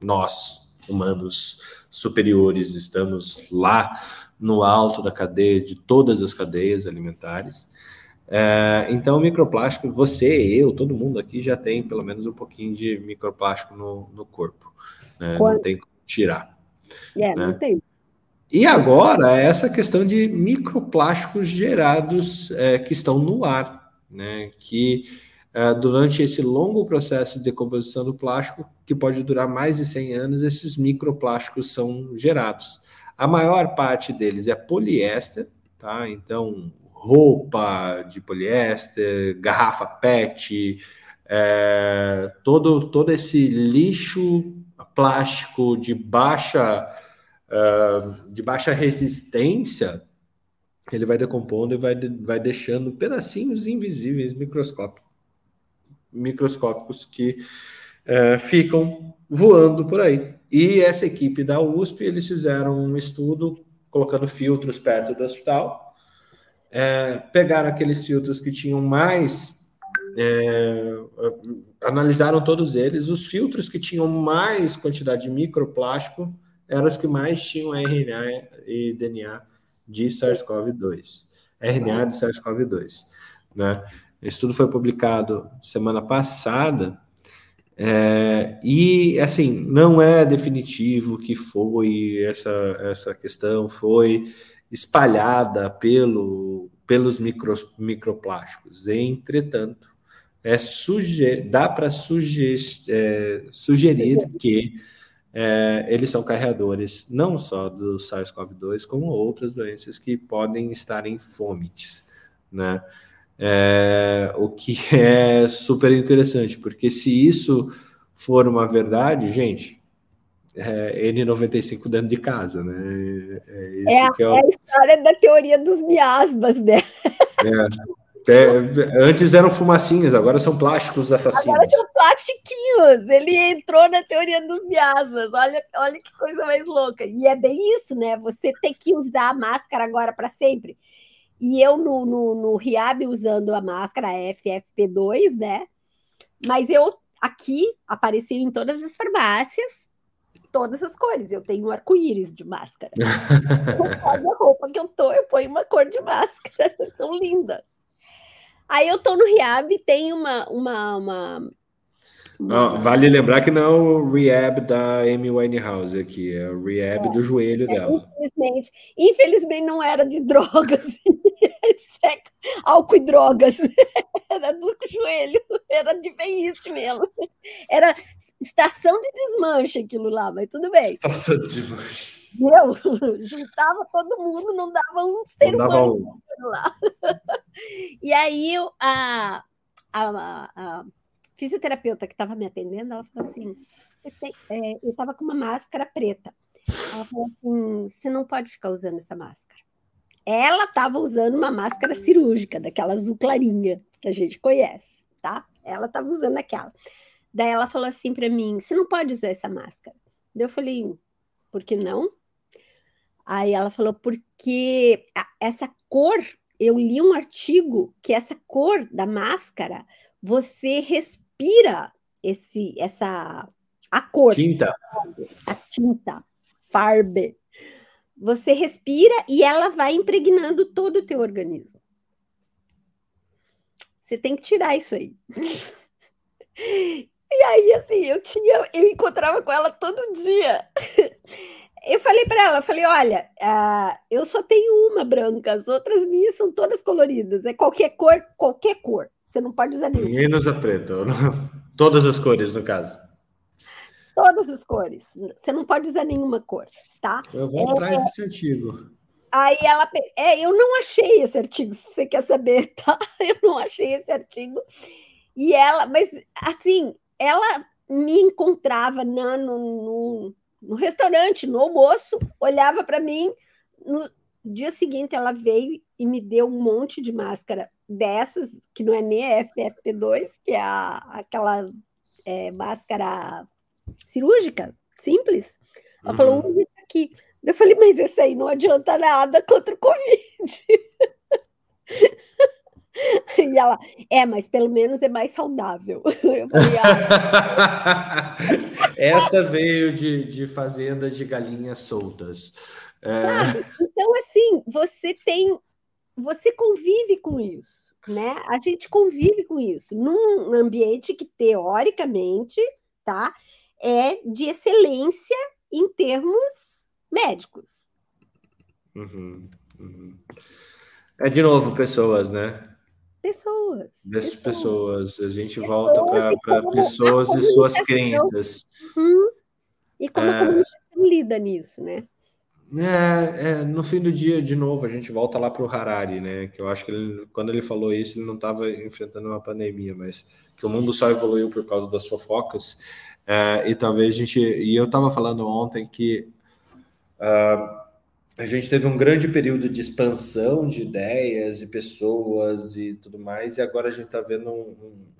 nós humanos superiores estamos lá no alto da cadeia de todas as cadeias alimentares. É, então, o microplástico, você, eu, todo mundo aqui já tem pelo menos um pouquinho de microplástico no, no corpo. Né? Não tem como tirar. É, né? não tem. E agora, essa questão de microplásticos gerados é, que estão no ar, né? que é, durante esse longo processo de decomposição do plástico, que pode durar mais de 100 anos, esses microplásticos são gerados. A maior parte deles é poliéster, tá? Então, roupa de poliéster, garrafa PET, é, todo, todo esse lixo plástico de baixa, uh, de baixa resistência, ele vai decompondo e vai, vai deixando pedacinhos invisíveis, microscópicos, microscópicos que uh, ficam voando por aí. E essa equipe da USP, eles fizeram um estudo colocando filtros perto do hospital, é, pegaram aqueles filtros que tinham mais é, analisaram todos eles. Os filtros que tinham mais quantidade de microplástico eram os que mais tinham RNA e DNA de SARS-CoV-2. RNA de SARS-CoV-2. Né? Esse estudo foi publicado semana passada. É, e assim, não é definitivo que foi essa, essa questão, foi espalhada pelo, pelos micros, microplásticos. Entretanto, é dá para é, sugerir que é, eles são carreadores não só do SARS-CoV-2, como outras doenças que podem estar em fomites, né? É, o que é super interessante, porque se isso for uma verdade, gente, é N95 dentro de casa, né? É, é, a, é, o... é a história da teoria dos miasmas, né? É. É, antes eram fumacinhas, agora são plásticos assassinos. Agora são plastiquinhos. Ele entrou na teoria dos miasmas. Olha, olha que coisa mais louca. E é bem isso, né? Você tem que usar a máscara agora para sempre. E eu no, no, no Riab usando a máscara FFP2, né? Mas eu aqui apareceu em todas as farmácias, todas as cores. Eu tenho um arco-íris de máscara. a roupa que eu tô, eu ponho uma cor de máscara. São lindas. Aí eu tô no Riab, tem uma. uma, uma, uma... vale lembrar que não é o Rehab da Amy Winehouse aqui, é o Rehab é, do joelho é, dela. Infelizmente. Infelizmente não era de drogas, álcool e drogas. Era do joelho, era de isso mesmo. Era estação de desmanche aquilo lá, mas tudo bem. Estação de desmanche. Meu, juntava todo mundo, não dava um ser não humano um. lá. E aí a, a, a, fisioterapeuta que estava me atendendo, ela falou assim: é, eu estava com uma máscara preta. Ela falou assim: você não pode ficar usando essa máscara. Ela estava usando uma máscara cirúrgica, daquela azul clarinha, que a gente conhece, tá? Ela estava usando aquela. Daí ela falou assim para mim: você não pode usar essa máscara. Daí eu falei: por que não? Aí ela falou: porque essa cor, eu li um artigo que essa cor da máscara, você respira esse, essa a cor. Tinta. A tinta. Farbe. Você respira e ela vai impregnando todo o teu organismo. Você tem que tirar isso aí. e aí, assim, eu tinha, eu encontrava com ela todo dia. Eu falei para ela, falei, olha, uh, eu só tenho uma branca, as outras minhas são todas coloridas. É qualquer cor, qualquer cor. Você não pode usar nenhuma. Menos a preta. Todas as cores, no caso. Todas as cores. Você não pode usar nenhuma cor, tá? Eu vou é, atrás desse artigo. Aí ela. É, eu não achei esse artigo, se você quer saber, tá? Eu não achei esse artigo. E ela, mas assim, ela me encontrava na, no, no, no restaurante, no almoço, olhava para mim. No dia seguinte, ela veio e me deu um monte de máscara dessas, que não é nem a FFP2, que é a, aquela é, máscara cirúrgica, simples. Ela uhum. falou, usa isso aqui. Eu falei, mas esse aí não adianta nada contra o Covid. E ela, é, mas pelo menos é mais saudável. Eu falei, ah. Essa veio de, de fazenda de galinhas soltas. É... Então, assim, você tem. Você convive com isso, né? A gente convive com isso num ambiente que, teoricamente, tá? é de excelência em termos médicos. Uhum, uhum. É de novo pessoas, né? Pessoas. Das pessoas. pessoas. A gente pessoas volta para pessoas e suas crenças. Uhum. E como é... a comunicação lida nisso, né? É, é, no fim do dia, de novo, a gente volta lá para o Harari, né? Que eu acho que ele, quando ele falou isso, ele não estava enfrentando uma pandemia, mas que o mundo só evoluiu por causa das fofocas. É, e talvez a gente. E eu estava falando ontem que uh, a gente teve um grande período de expansão de ideias e pessoas e tudo mais, e agora a gente está vendo um,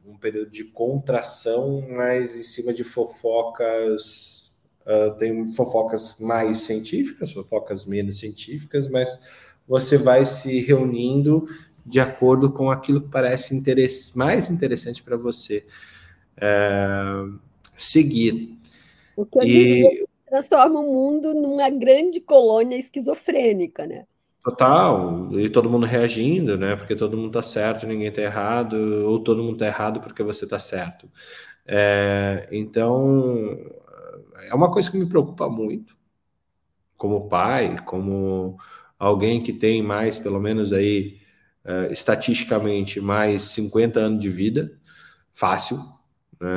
um, um, período de contração, mais em cima de fofocas. Uh, tem fofocas mais científicas, fofocas menos científicas, mas você vai se reunindo de acordo com aquilo que parece interess mais interessante para você. Uh, seguir. O que eu e... transforma o mundo numa grande colônia esquizofrênica, né? Total, e todo mundo reagindo, né? Porque todo mundo tá certo, ninguém tá errado, ou todo mundo tá errado porque você tá certo. É, então, é uma coisa que me preocupa muito, como pai, como alguém que tem mais, pelo menos aí, uh, estatisticamente, mais 50 anos de vida, fácil, né?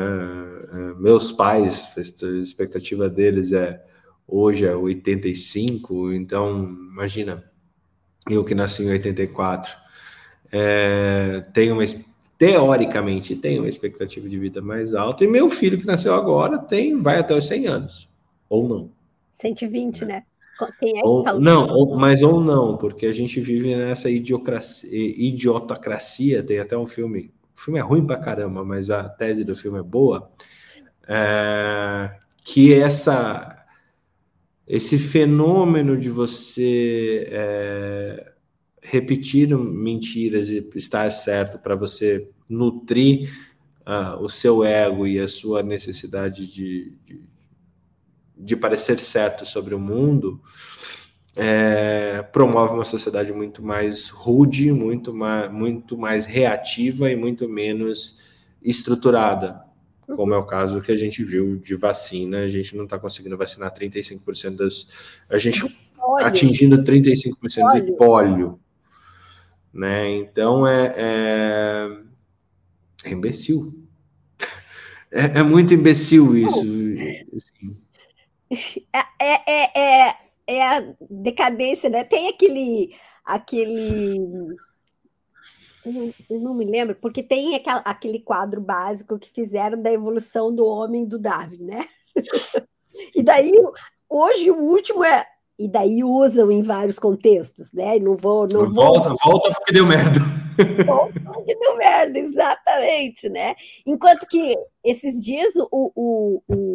É, meus pais, a expectativa deles é hoje é 85, então imagina, eu que nasci em 84, é, tenho uma teoricamente tem uma expectativa de vida mais alta, e meu filho que nasceu agora tem vai até os 100 anos, ou não. 120, né? Quem é ou, não, ou, mas ou não, porque a gente vive nessa idiocracia, idiotocracia, tem até um filme o filme é ruim pra caramba, mas a tese do filme é boa, é, que essa esse fenômeno de você é, repetir mentiras e estar certo para você nutrir uh, o seu ego e a sua necessidade de, de, de parecer certo sobre o mundo, é, promove uma sociedade muito mais rude, muito mais, muito mais reativa e muito menos estruturada, como é o caso que a gente viu de vacina. A gente não está conseguindo vacinar 35% das. A gente atingindo 35% pólio. de pólio. Né? Então é, é, é imbecil. É, é, muito imbecil isso. Assim. É, é, é, é a decadência, né? Tem aquele. aquele eu não, me lembro, porque tem aquela, aquele quadro básico que fizeram da evolução do homem do Darwin, né? e daí, hoje o último é. E daí usam em vários contextos, né? Não vou. Não volta, vou... volta porque deu merda. Volta porque deu merda, exatamente, né? Enquanto que esses dias o, o, o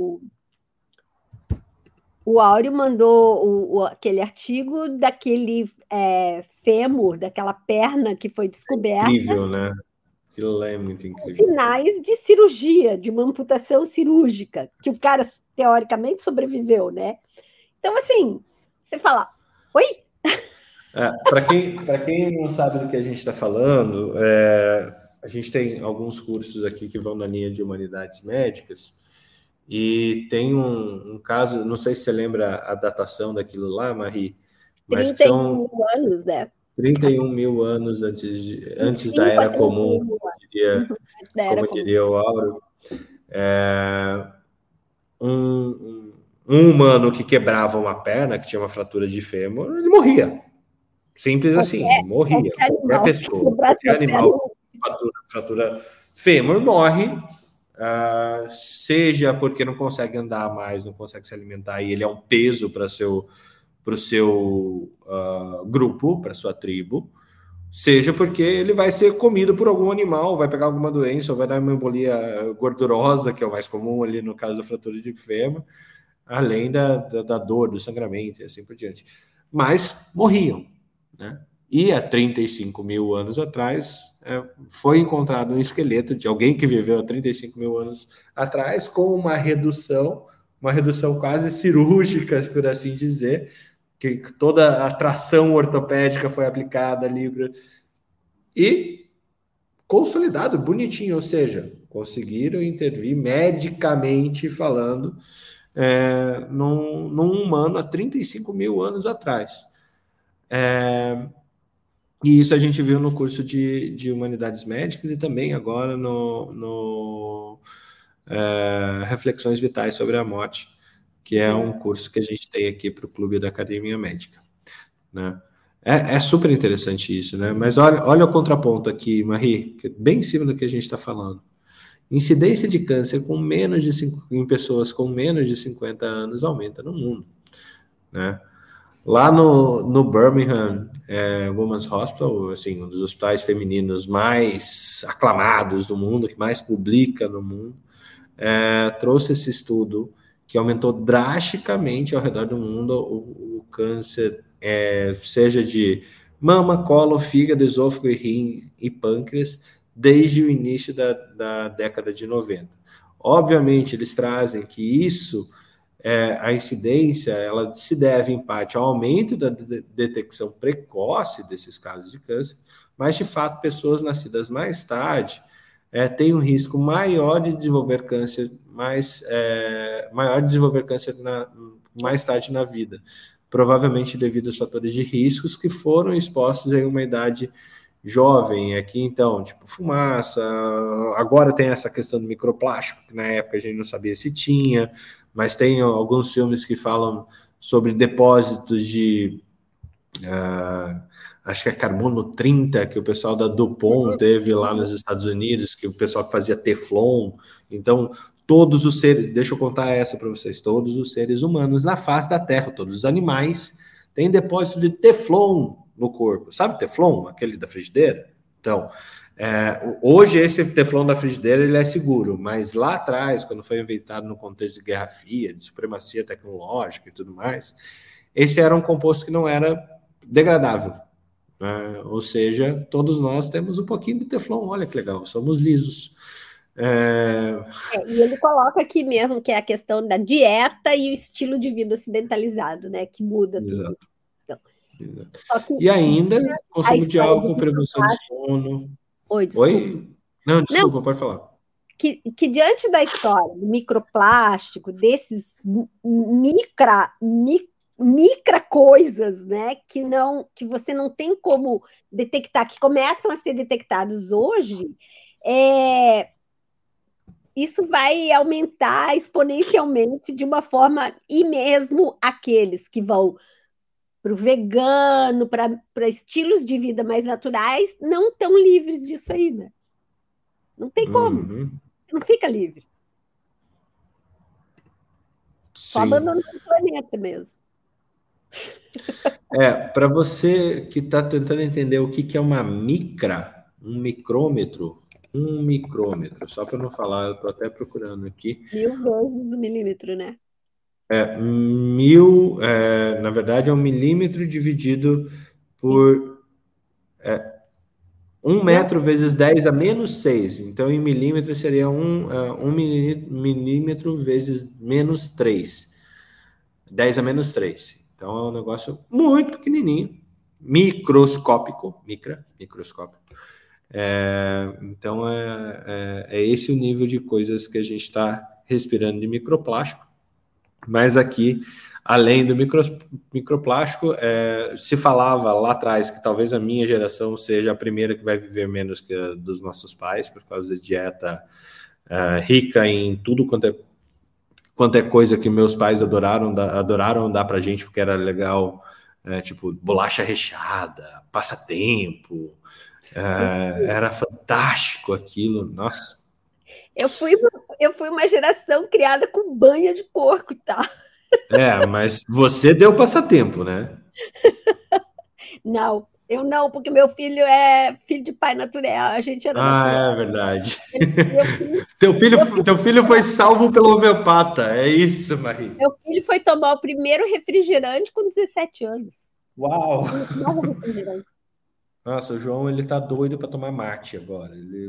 o Áureo mandou o, o, aquele artigo daquele é, fêmur, daquela perna que foi descoberta. Incrível, né? Aquilo lá é muito incrível. Sinais de cirurgia, de uma amputação cirúrgica, que o cara, teoricamente, sobreviveu, né? Então, assim, você fala, oi? É, Para quem, quem não sabe do que a gente está falando, é, a gente tem alguns cursos aqui que vão na linha de humanidades médicas. E tem um, um, caso, não sei se você lembra a datação daquilo lá, Marie, mas 31 são mil anos, né? 31 mil anos antes, de, antes da Era Comum, como diria, como diria o Auro. É, um, um, humano que quebrava uma perna, que tinha uma fratura de fêmur, ele morria. Simples assim, morria. Qualquer, qualquer pessoa, qualquer animal, fratura, fratura fêmur morre Uh, seja porque não consegue andar mais, não consegue se alimentar e ele é um peso para seu o seu uh, grupo, para sua tribo, seja porque ele vai ser comido por algum animal, vai pegar alguma doença, ou vai dar uma embolia gordurosa, que é o mais comum ali no caso da fratura de fêmur, além da, da, da dor, do sangramento e assim por diante. Mas morriam, né? E há 35 mil anos atrás é, foi encontrado um esqueleto de alguém que viveu há 35 mil anos atrás com uma redução, uma redução quase cirúrgica, por assim dizer, que toda a tração ortopédica foi aplicada ali e consolidado, bonitinho, ou seja, conseguiram intervir medicamente falando é, num, num humano há 35 mil anos atrás. É, e isso a gente viu no curso de, de Humanidades Médicas e também agora no, no é, Reflexões Vitais sobre a Morte, que é um curso que a gente tem aqui para o Clube da Academia Médica. Né? É, é, super interessante isso, né? Mas olha, olha o contraponto aqui, Marie, é bem em cima do que a gente está falando. Incidência de câncer com menos de cinco, em pessoas com menos de 50 anos aumenta no mundo, né? Lá no, no Birmingham é, Women's Hospital, assim, um dos hospitais femininos mais aclamados do mundo, que mais publica no mundo, é, trouxe esse estudo que aumentou drasticamente ao redor do mundo o, o câncer, é, seja de mama, colo, fígado, esôfago e rim e pâncreas, desde o início da, da década de 90. Obviamente, eles trazem que isso é, a incidência ela se deve em parte ao aumento da de detecção precoce desses casos de câncer, mas de fato pessoas nascidas mais tarde é, têm um risco maior de desenvolver câncer, mais é, maior de desenvolver câncer na, mais tarde na vida, provavelmente devido aos fatores de riscos que foram expostos em uma idade jovem aqui, então, tipo fumaça. Agora tem essa questão do microplástico, que na época a gente não sabia se tinha, mas tem alguns filmes que falam sobre depósitos de. Uh, acho que é carbono 30, que o pessoal da Dupont teve lá nos Estados Unidos, que o pessoal que fazia Teflon. Então, todos os seres, deixa eu contar essa para vocês, todos os seres humanos na face da Terra, todos os animais, têm depósito de Teflon no corpo. Sabe Teflon, aquele da frigideira? Então, é, hoje esse Teflon da frigideira ele é seguro, mas lá atrás, quando foi inventado no contexto de guerra fria, de supremacia tecnológica e tudo mais, esse era um composto que não era degradável. Né? Ou seja, todos nós temos um pouquinho de Teflon. Olha que legal, somos lisos. É... É, e ele coloca aqui mesmo que é a questão da dieta e o estilo de vida ocidentalizado, né? Que muda Exato. tudo. Que, e ainda, consumo de álcool, prevenção de sono. Oi, desculpa. Oi? Não, desculpa, Não, pode falar. Que, que diante da história do microplástico, desses micra, mi, micra coisas, né, que não que você não tem como detectar, que começam a ser detectados hoje, é, isso vai aumentar exponencialmente de uma forma, e mesmo aqueles que vão para o vegano, para estilos de vida mais naturais, não estão livres disso ainda. Não tem como. Uhum. Não fica livre. Só abandonando o planeta mesmo. É, para você que está tentando entender o que, que é uma micra, um micrômetro, um micrômetro, só para não falar, eu estou até procurando aqui. Mil vezes o milímetro, né? É, mil, é, na verdade, é um milímetro dividido por é, um metro vezes 10 a menos 6. Então, em milímetros seria um, uh, um milímetro vezes menos 3. 10 a menos 3. Então, é um negócio muito pequenininho, microscópico, micra, microscópico. É, então, é, é, é, esse o nível de coisas que a gente está respirando de microplástico. Mas aqui além do micro, microplástico, é, se falava lá atrás que talvez a minha geração seja a primeira que vai viver menos que a dos nossos pais, por causa da dieta é, rica em tudo quanto é, quanto é coisa que meus pais adoraram, da, adoraram dar pra gente, porque era legal, é, tipo, bolacha recheada, passatempo, é, era fantástico aquilo, nossa. Eu fui, eu fui uma geração criada com banha de porco, tá? É, mas você deu passatempo, né? Não, eu não, porque meu filho é filho de pai natural. A gente era. Ah, natural. é verdade. teu, filho, filho, teu filho foi salvo pelo homeopata, é isso, Maria. Meu filho foi tomar o primeiro refrigerante com 17 anos. Uau! Nossa, o João ele tá doido para tomar mate agora. Ele,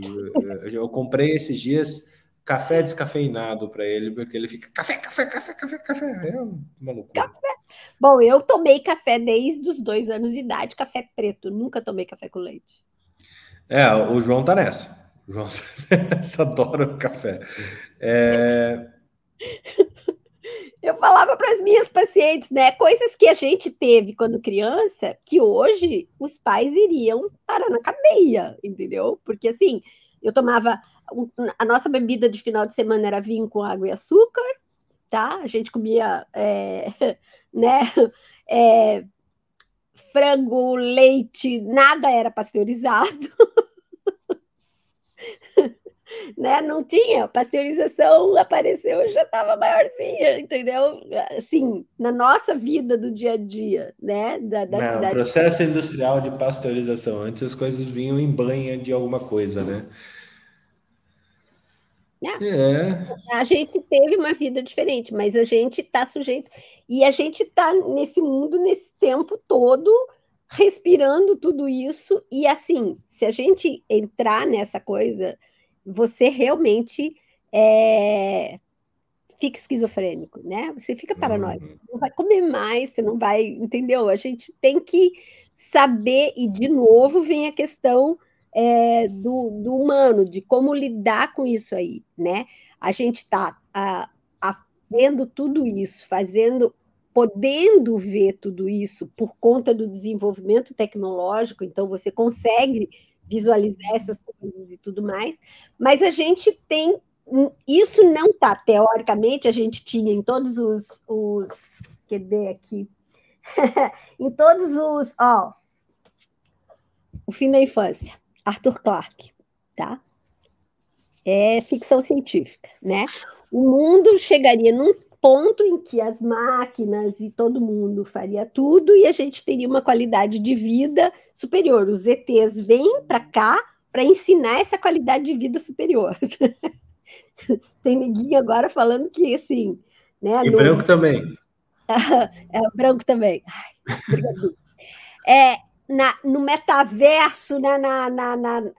eu, eu comprei esses dias café descafeinado para ele, porque ele fica café, café, café, café, café. É uma loucura. Café. Bom, eu tomei café desde os dois anos de idade, café preto, nunca tomei café com leite. É, o João tá nessa. O João tá nessa, adora o café. É... Eu falava para as minhas pacientes, né? Coisas que a gente teve quando criança, que hoje os pais iriam parar na cadeia, entendeu? Porque assim, eu tomava a nossa bebida de final de semana era vinho com água e açúcar, tá? A gente comia, é, né? É, frango, leite, nada era pasteurizado. né? Não tinha pasteurização, apareceu e já estava maiorzinha, entendeu? Assim, na nossa vida do dia a dia, né? Da, da Não, cidade. processo industrial de pasteurização. Antes as coisas vinham em banha de alguma coisa, né? Né? É. A gente teve uma vida diferente, mas a gente está sujeito. E a gente está nesse mundo, nesse tempo todo, respirando tudo isso. E assim, se a gente entrar nessa coisa, você realmente é, fica esquizofrênico, né? Você fica paranoico. Uhum. Não vai comer mais, você não vai. Entendeu? A gente tem que saber, e de novo vem a questão é, do, do, humano, de como lidar com isso aí, né? A gente está vendo tudo isso, fazendo, podendo ver tudo isso por conta do desenvolvimento tecnológico, então você consegue visualizar essas coisas e tudo mais, mas a gente tem isso não está teoricamente a gente tinha em todos os, os QD aqui em todos os ó o fim da infância Arthur Clarke, tá? É ficção científica, né? O mundo chegaria num ponto em que as máquinas e todo mundo faria tudo e a gente teria uma qualidade de vida superior. Os ETs vêm para cá para ensinar essa qualidade de vida superior. Tem neguinho agora falando que assim, né? E no... branco também. é, branco também. Ai, é, na, no metaverso, na, na, na, na,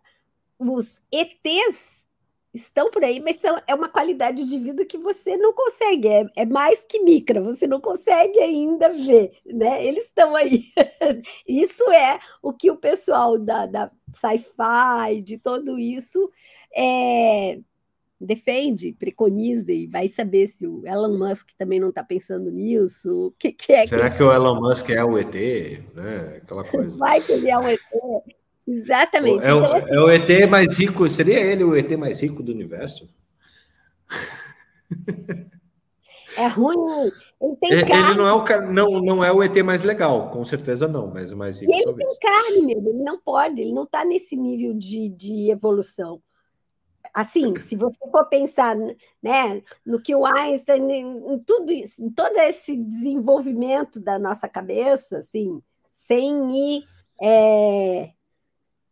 os ETs estão por aí, mas são, é uma qualidade de vida que você não consegue, é, é mais que micra, você não consegue ainda ver, né? Eles estão aí. isso é o que o pessoal da, da sci-fi, de tudo isso, é, defende, preconiza e vai saber se o Elon Musk também não está pensando nisso. O que, que é Será que... que o Elon Musk é o ET? Né? Aquela coisa. Vai que ele é um ET. Exatamente. É, então, assim... é o ET mais rico, seria ele o ET mais rico do universo? É ruim. Ele, tem ele, carne. ele não, é o, não, não é o ET mais legal, com certeza não, mas o mais rico. E ele talvez. tem carne, mesmo, ele não pode, ele não está nesse nível de, de evolução. assim, se você for pensar né, no que o Einstein, em tudo isso, em todo esse desenvolvimento da nossa cabeça, assim, sem ir é,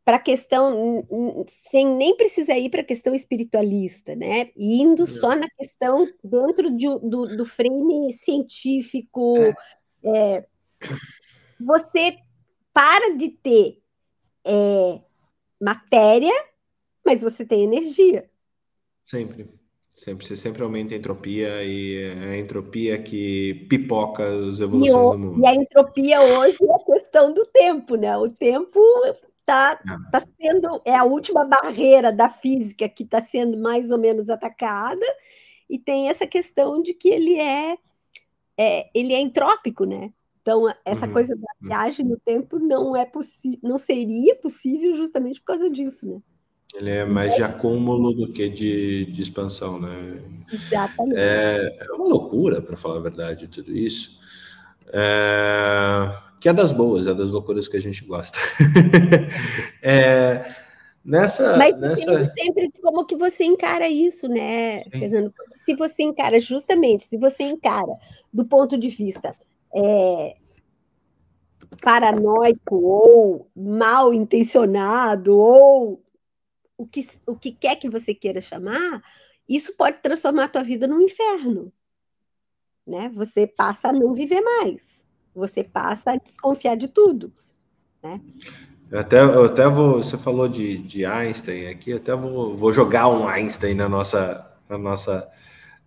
para a questão, sem nem precisar ir para a questão espiritualista, né? Indo só na questão dentro de, do, do frame científico. É, você para de ter é, matéria, mas você tem energia. Sempre. Sempre, você sempre aumenta a entropia e é a entropia que pipoca as evoluções o, do mundo. E a entropia hoje é a questão do tempo, né? O tempo está ah. tá sendo é a última barreira da física que está sendo mais ou menos atacada e tem essa questão de que ele é, é ele é entrópico, né? Então essa uhum. coisa da uhum. viagem no tempo não é possível, não seria possível justamente por causa disso, né? Ele é mais de acúmulo do que de, de expansão, né? Exatamente. É, é uma loucura, para falar a verdade, tudo isso. É que é das boas, é das loucuras que a gente gosta. é, nessa, Mas nessa... sempre como que você encara isso, né, Sim. Fernando? Se você encara, justamente, se você encara do ponto de vista é, paranoico ou mal intencionado ou o que, o que quer que você queira chamar, isso pode transformar a tua vida num inferno. Né? Você passa a não viver mais você passa a desconfiar de tudo, né? Eu até, eu até vou, você falou de, de Einstein aqui, até vou, vou jogar um Einstein na nossa, na nossa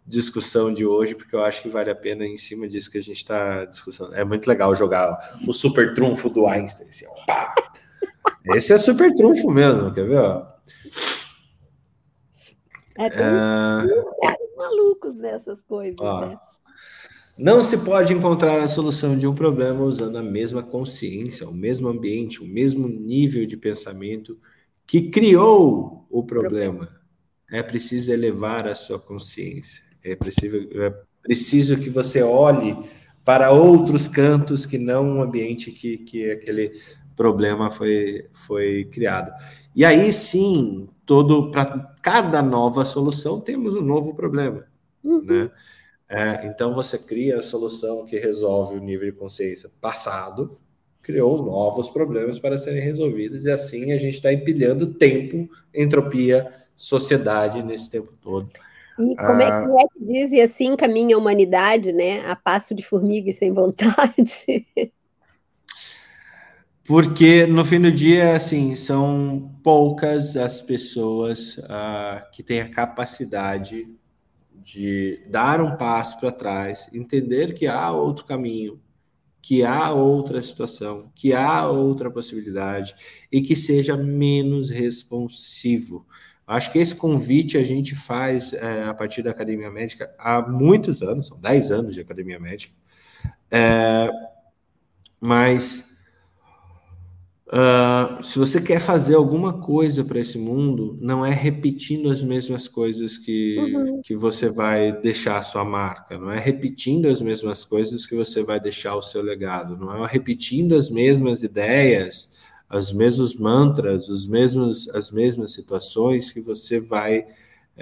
discussão de hoje, porque eu acho que vale a pena em cima disso que a gente está discussando. É muito legal jogar o super trunfo do Einstein. Assim, Esse é super trunfo mesmo, quer ver? Ó? É, tem é... malucos nessas coisas, ó, né? Não se pode encontrar a solução de um problema usando a mesma consciência, o mesmo ambiente, o mesmo nível de pensamento que criou o problema. É preciso elevar a sua consciência. É preciso, é preciso que você olhe para outros cantos que não o ambiente que, que aquele problema foi, foi criado. E aí sim, todo para cada nova solução temos um novo problema, uhum. né? É, então você cria a solução que resolve o nível de consciência passado, criou novos problemas para serem resolvidos, e assim a gente está empilhando tempo, entropia, sociedade nesse tempo todo. E como é ah, é que diz, e assim caminha a humanidade, né? A passo de formiga e sem vontade. Porque no fim do dia, assim, são poucas as pessoas uh, que têm a capacidade de dar um passo para trás, entender que há outro caminho, que há outra situação, que há outra possibilidade e que seja menos responsivo. Acho que esse convite a gente faz é, a partir da Academia Médica há muitos anos, são 10 anos de Academia Médica, é, mas Uh, se você quer fazer alguma coisa para esse mundo, não é repetindo as mesmas coisas que, uhum. que você vai deixar a sua marca, não é repetindo as mesmas coisas que você vai deixar o seu legado, não é repetindo as mesmas ideias, os mesmos mantras, os mesmos, as mesmas situações que você vai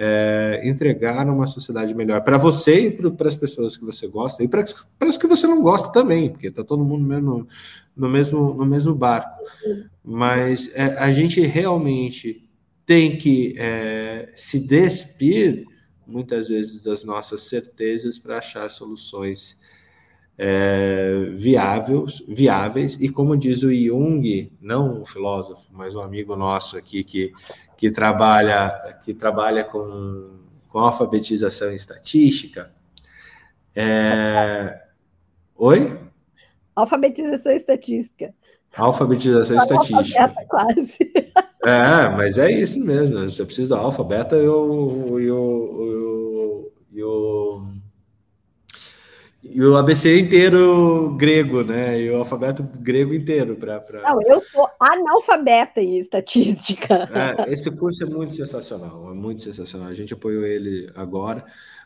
é, entregar uma sociedade melhor para você e para as pessoas que você gosta e para as que você não gosta também, porque está todo mundo mesmo, no mesmo no mesmo barco. Mas é, a gente realmente tem que é, se despir muitas vezes das nossas certezas para achar soluções é, viáveis, viáveis e como diz o Jung, não um filósofo, mas um amigo nosso aqui que que trabalha, que trabalha com, com alfabetização estatística. É... Oi? Alfabetização estatística. Alfabetização estatística. Quase. É, mas é isso mesmo. Você precisa do alfabeto e o, e o, e o e o ABC inteiro grego, né? E o alfabeto grego inteiro para. Pra... Não, eu sou analfabeta em estatística. É, esse curso é muito sensacional, é muito sensacional. A gente apoiou ele agora.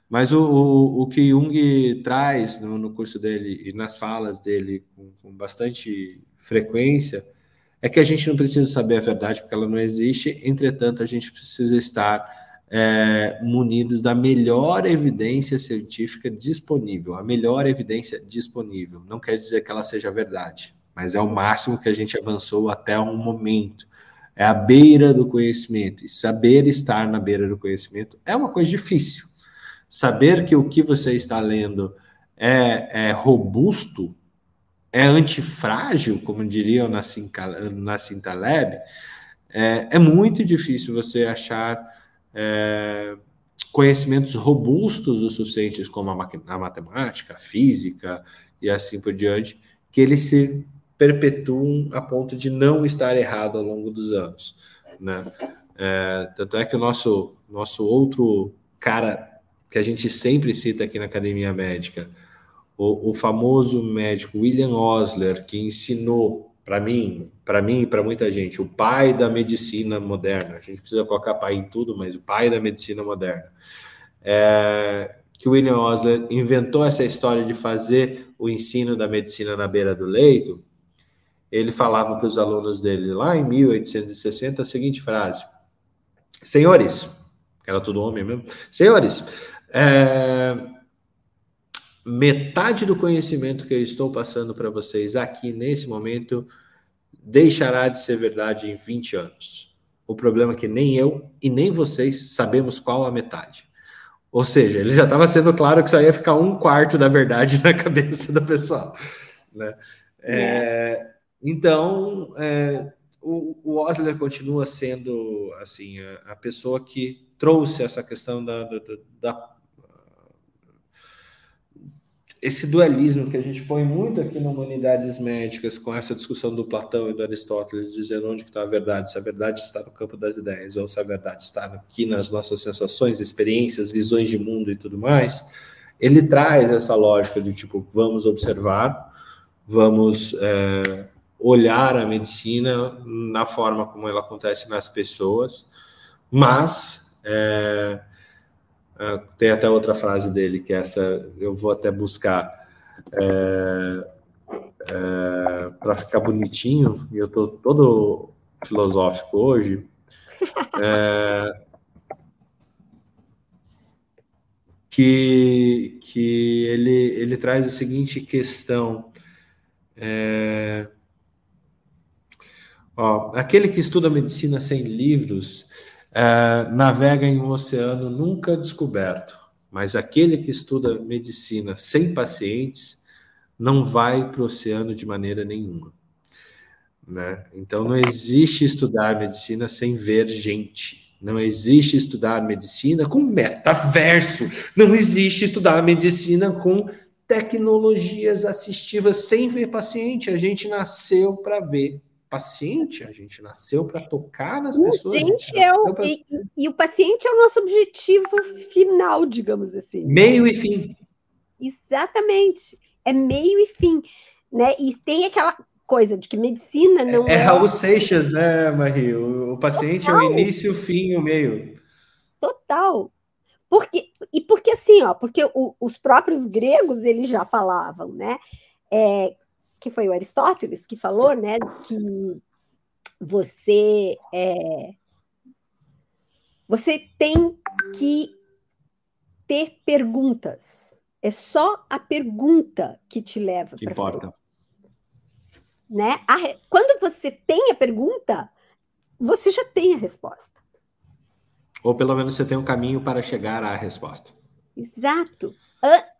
Mas o, o, o que Jung traz no, no, curso dele e nas falas dele com, com bastante frequência é que a gente não precisa saber a verdade porque ela não existe, entretanto, a gente precisa estar é, munidos da melhor evidência científica disponível, a melhor evidência disponível. Não quer dizer que ela seja verdade, mas é o máximo que a gente avançou até um momento. É a beira do conhecimento. E saber estar na beira do conhecimento é uma coisa difícil. Saber que o que você está lendo é, é robusto, é antifrágil, como diriam na Nassim Taleb, é, é muito difícil você achar é, conhecimentos robustos o suficientes, como a, a, matemática, a física e assim por diante, que eles se perpetuam a ponto de não estar errado ao longo dos anos. Né? É, tanto é que o nosso, nosso outro cara que a gente sempre cita aqui na Academia Médica, o, o famoso médico William Osler, que ensinou para mim, para mim e para muita gente, o pai da medicina moderna. A gente precisa colocar pai em tudo, mas o pai da medicina moderna. É, que William Osler inventou essa história de fazer o ensino da medicina na beira do leito. Ele falava para os alunos dele lá em 1860 a seguinte frase: Senhores, era tudo homem mesmo. Senhores, é, metade do conhecimento que eu estou passando para vocês aqui nesse momento deixará de ser verdade em 20 anos. O problema é que nem eu e nem vocês sabemos qual a metade. Ou seja, ele já estava sendo claro que só ia ficar um quarto da verdade na cabeça do pessoal. Né? É. Então, é, o, o Osler continua sendo assim a, a, pessoa que trouxe essa questão da, da, da esse dualismo que a gente põe muito aqui na Humanidades Médicas, com essa discussão do Platão e do Aristóteles, dizendo onde está a verdade, se a verdade está no campo das ideias, ou se a verdade está aqui nas nossas sensações, experiências, visões de mundo e tudo mais, ele traz essa lógica de tipo, vamos observar, vamos é, olhar a medicina na forma como ela acontece nas pessoas, mas é, é, tem até outra frase dele, que é essa eu vou até buscar é, é, para ficar bonitinho, e eu estou todo filosófico hoje. É, que, que ele, ele traz a seguinte questão. É, ó, aquele que estuda medicina sem livros é, navega em um oceano nunca descoberto, mas aquele que estuda medicina sem pacientes não vai para o oceano de maneira nenhuma. Né? Então, não existe estudar medicina sem ver gente. Não existe estudar medicina com metaverso. Não existe estudar medicina com tecnologias assistivas sem ver paciente. A gente nasceu para ver paciente, a gente nasceu para tocar nas pessoas. Gente é o, pra... e, e, o paciente é o nosso objetivo final, digamos assim. Meio e fim. Exatamente. É meio e fim. Né? E tem aquela coisa de que medicina é, não é. É Raul Seixas, né, Marie? O, o paciente Total. é o início, o fim e o meio. Total. Porque, e porque assim, ó, porque o, os próprios gregos eles já falavam, né? É, que foi o Aristóteles que falou, né, que você é, você tem que ter perguntas. É só a pergunta que te leva que importa. Né? A, quando você tem a pergunta, você já tem a resposta. Ou pelo menos você tem um caminho para chegar à resposta. Exato.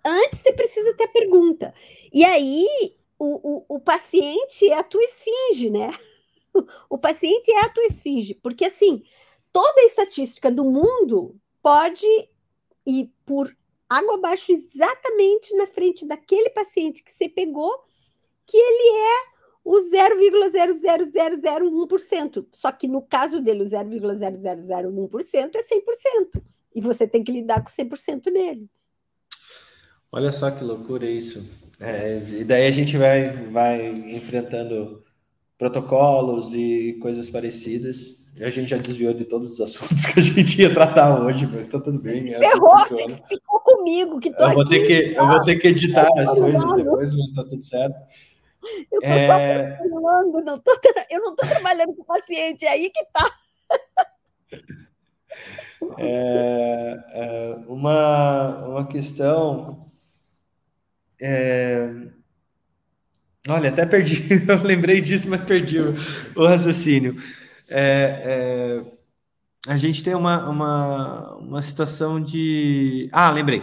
Antes você precisa ter a pergunta. E aí o, o, o paciente é a tua esfinge, né? O paciente é a tua esfinge, porque assim, toda a estatística do mundo pode ir por água abaixo exatamente na frente daquele paciente que você pegou, que ele é o 0,00001%. Só que no caso dele, o 0,0001% é 100%. E você tem que lidar com 100% nele. Olha só que loucura isso. É, e daí a gente vai, vai enfrentando protocolos e coisas parecidas. E a gente já desviou de todos os assuntos que a gente ia tratar hoje, mas tá tudo bem. Assim ficou comigo, que tô eu vou ter que Eu vou ter que editar as coisas depois, mas tá tudo certo. Eu tô é... só falando, não tô, eu não tô trabalhando com paciente, é aí que tá. É, é, uma, uma questão. É... Olha, até perdi, eu lembrei disso, mas perdi o, o raciocínio. É, é, a gente tem uma, uma, uma situação de. Ah, lembrei.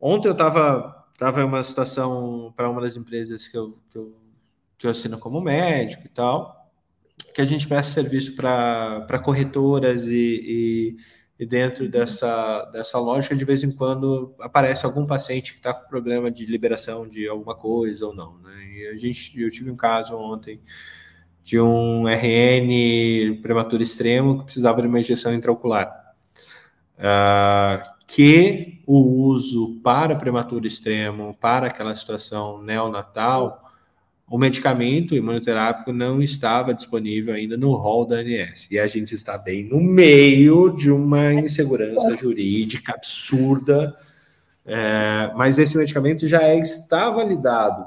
Ontem eu estava tava em uma situação para uma das empresas que eu, que eu, que eu assino como médico e tal, que a gente presta serviço para corretoras e, e, e, dentro dessa, dessa lógica, de vez em quando aparece algum paciente que está com problema de liberação de alguma coisa ou não. Né? E a gente, eu tive um caso ontem de um RN prematuro extremo que precisava de uma injeção intraocular. Uh, que o uso para prematuro extremo, para aquela situação neonatal, o medicamento imunoterápico não estava disponível ainda no rol da ANS. E a gente está bem no meio de uma insegurança jurídica absurda, é, mas esse medicamento já está validado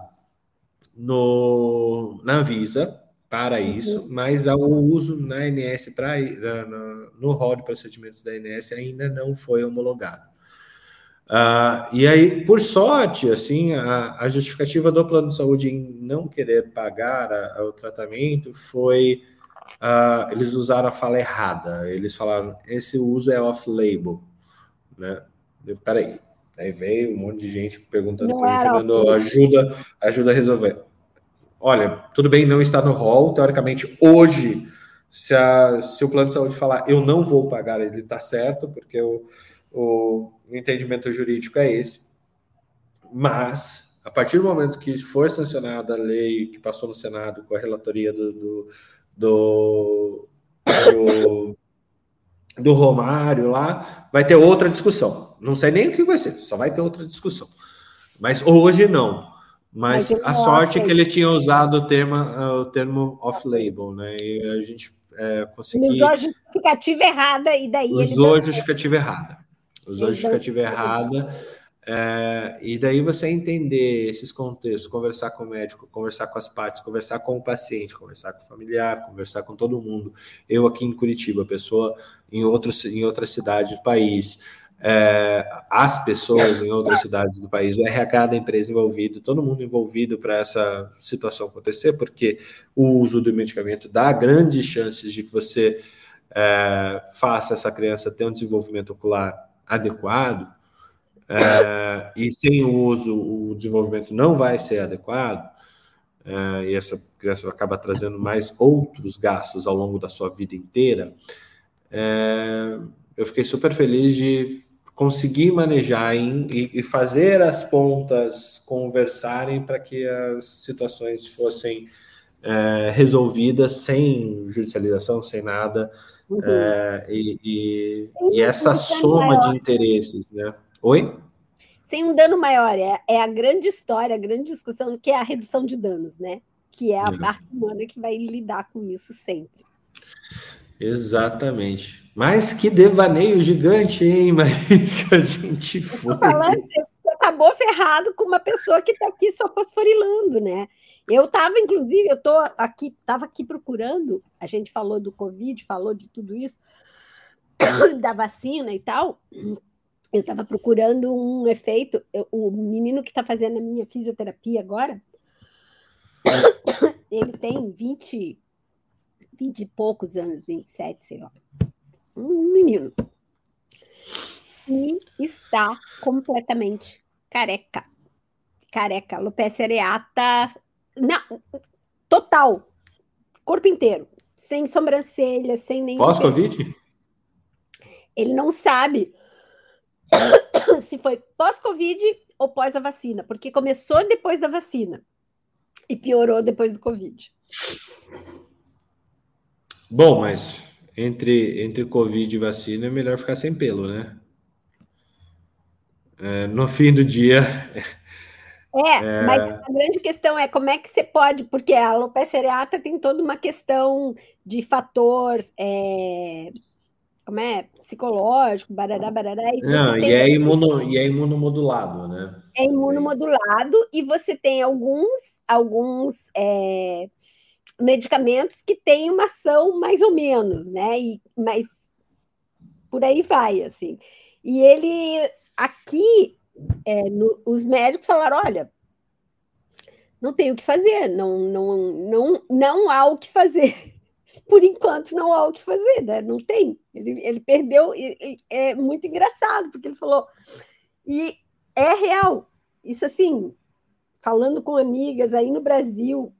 no, na Anvisa para uhum. isso, mas o uso na ANS para no rol de procedimentos da ANS ainda não foi homologado. Uh, e aí, por sorte, assim, a, a, justificativa do plano de saúde em não querer pagar a, a, o tratamento foi uh, eles usaram a fala errada. Eles falaram esse uso é off-label, né? Peraí, aí veio um monte de gente perguntando para mim, ajuda, ajuda a resolver. Olha, tudo bem, não está no rol. Teoricamente, hoje, se, a, se o plano de saúde falar eu não vou pagar, ele está certo, porque o, o entendimento jurídico é esse. Mas, a partir do momento que for sancionada a lei que passou no Senado com a relatoria do, do, do, do, do Romário lá, vai ter outra discussão. Não sei nem o que vai ser, só vai ter outra discussão. Mas hoje não. Mas a sorte é que ele tinha usado o termo, o termo off-label, né? E a gente é, conseguiu. Usou a justificativa errada e daí. Usou a justificativa errada. Usou a justificativa errada. É, e daí você entender esses contextos, conversar com o médico, conversar com as partes, conversar com o paciente, conversar com o familiar, conversar com todo mundo. Eu aqui em Curitiba, pessoa em, outros, em outra cidade do país, é, as pessoas em outras cidades do país, o RH da empresa envolvido, todo mundo envolvido para essa situação acontecer, porque o uso do medicamento dá grandes chances de que você é, faça essa criança ter um desenvolvimento ocular adequado, é, e sem o uso o desenvolvimento não vai ser adequado, é, e essa criança acaba trazendo mais outros gastos ao longo da sua vida inteira. É, eu fiquei super feliz de conseguir manejar em, e, e, fazer as pontas conversarem para que as situações fossem resolvidas sem judicialização, sem nada. Uhum. É, e, e, e, essa soma maior. de interesses, né? Oi? Sem um dano maior, é, é a grande história, a grande discussão, que é a redução de danos, né? Que é a uhum. parte humana que vai lidar com isso sempre. Exatamente. Mas que devaneio gigante, hein, Maria, que a gente foi. Falando, você acabou ferrado com uma pessoa que está aqui só fosforilando, né? Eu estava, inclusive, eu tô aqui, estava aqui procurando, a gente falou do Covid, falou de tudo isso, da vacina e tal. Eu estava procurando um efeito. Eu, o menino que está fazendo a minha fisioterapia agora, ele tem 20, 20 e poucos anos, 27, sei lá um menino. E está completamente careca. Careca, alopecia areata. Não, total. Corpo inteiro. Sem sobrancelha, sem nenhum. Pós-Covid? Ele não sabe se foi pós-Covid ou pós a vacina, porque começou depois da vacina e piorou depois do Covid. Bom, mas entre, entre Covid e vacina, é melhor ficar sem pelo, né? É, no fim do dia. É, é, mas a grande questão é como é que você pode, porque a alopecia areata tem toda uma questão de fator. É, como é? Psicológico, barará, barará. E, Não, e, é imuno, e é imunomodulado, né? É imunomodulado e você tem alguns, alguns é, medicamentos que têm uma ação mais ou menos, né? E, mas por aí vai, assim. E ele, aqui, é, no, os médicos falaram, olha, não tem o que fazer, não, não, não, não há o que fazer. Por enquanto, não há o que fazer, né? Não tem. Ele, ele perdeu, e, é muito engraçado, porque ele falou, e é real, isso assim, falando com amigas aí no Brasil,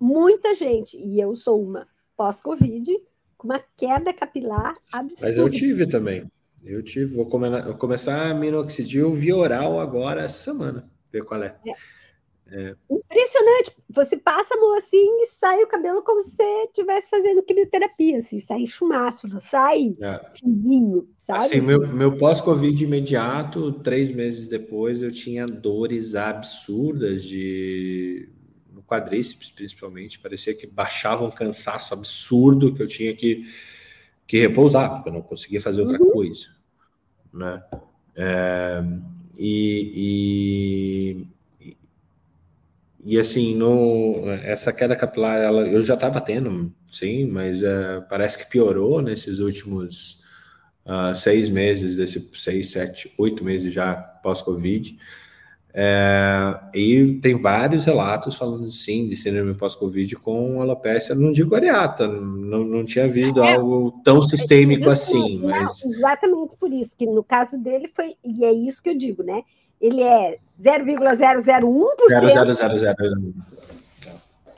muita gente, e eu sou uma, pós-Covid, com uma queda capilar absurda. Mas eu tive também. Eu tive, vou, come, começar a minoxidil via oral agora essa semana, ver qual é. é. É. Impressionante. Você passa a mão assim e sai o cabelo como se você estivesse fazendo quimioterapia, assim, sai chumaço, não sai é. fiozinho, sabe? Assim, meu, meu pós-Covid imediato, três meses depois, eu tinha dores absurdas de no quadríceps, principalmente. Parecia que baixava um cansaço absurdo que eu tinha que, que repousar, porque eu não conseguia fazer outra uhum. coisa, né? É, e, e e assim, no, essa queda capilar, ela, eu já estava tendo, sim, mas uh, parece que piorou nesses últimos uh, seis meses, desse seis, sete, oito meses já pós-Covid. É, e tem vários relatos falando sim de síndrome pós-Covid com alopecia, não digo areata, não, não tinha visto é, algo tão sistêmico assim. Mas... Exatamente por isso, que no caso dele foi, e é isso que eu digo, né? Ele é 0,001%.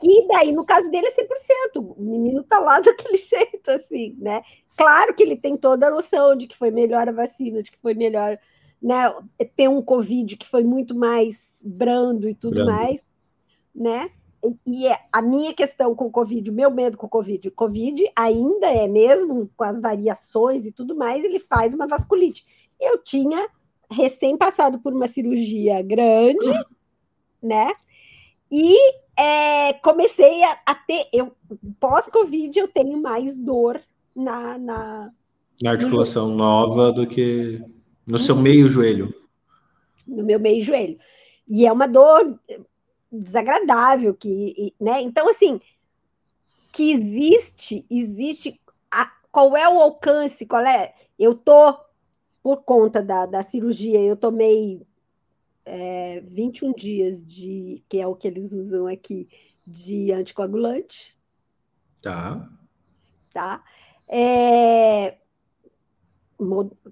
E daí, no caso dele, é 100%. O menino tá lá daquele jeito, assim, né? Claro que ele tem toda a noção de que foi melhor a vacina, de que foi melhor né, ter um Covid que foi muito mais brando e tudo brando. mais, né? E é, a minha questão com o Covid, o meu medo com o Covid, o Covid ainda é mesmo, com as variações e tudo mais, ele faz uma vasculite. Eu tinha recém passado por uma cirurgia grande, né? E é, comecei a, a, ter, eu pós-Covid eu tenho mais dor na, na, na articulação nova do que no seu meio joelho. No meu meio joelho. E é uma dor desagradável que, né? Então assim, que existe, existe a, qual é o alcance, qual é? Eu tô por conta da, da cirurgia, eu tomei é, 21 dias de, que é o que eles usam aqui, de anticoagulante. Tá. Tá. É,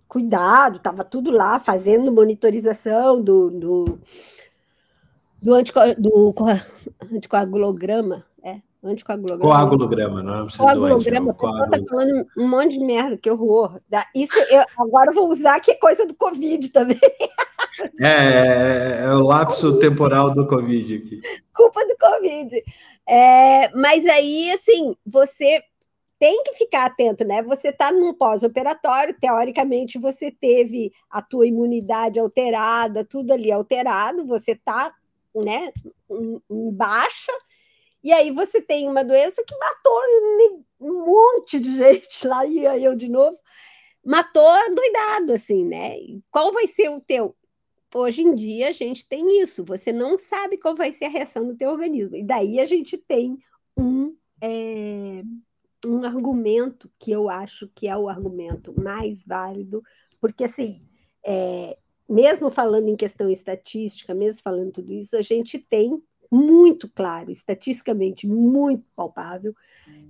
cuidado, estava tudo lá, fazendo monitorização do, do, do, antico, do anticoagulograma, Anticoagulograma. Coagulograma, não é Coagulograma, doente, tá falando um monte de merda, que horror. Isso eu agora vou usar que é coisa do Covid também. É, é, é o lapso temporal do Covid aqui. Culpa do Covid. É, mas aí, assim, você tem que ficar atento, né? Você está num pós-operatório, teoricamente você teve a tua imunidade alterada, tudo ali alterado, você está né, em baixa, e aí você tem uma doença que matou um monte de gente lá, e aí eu de novo, matou doidado, assim, né? Qual vai ser o teu? Hoje em dia a gente tem isso, você não sabe qual vai ser a reação do teu organismo. E daí a gente tem um, é, um argumento que eu acho que é o argumento mais válido, porque assim, é, mesmo falando em questão estatística, mesmo falando tudo isso, a gente tem muito claro, estatisticamente muito palpável,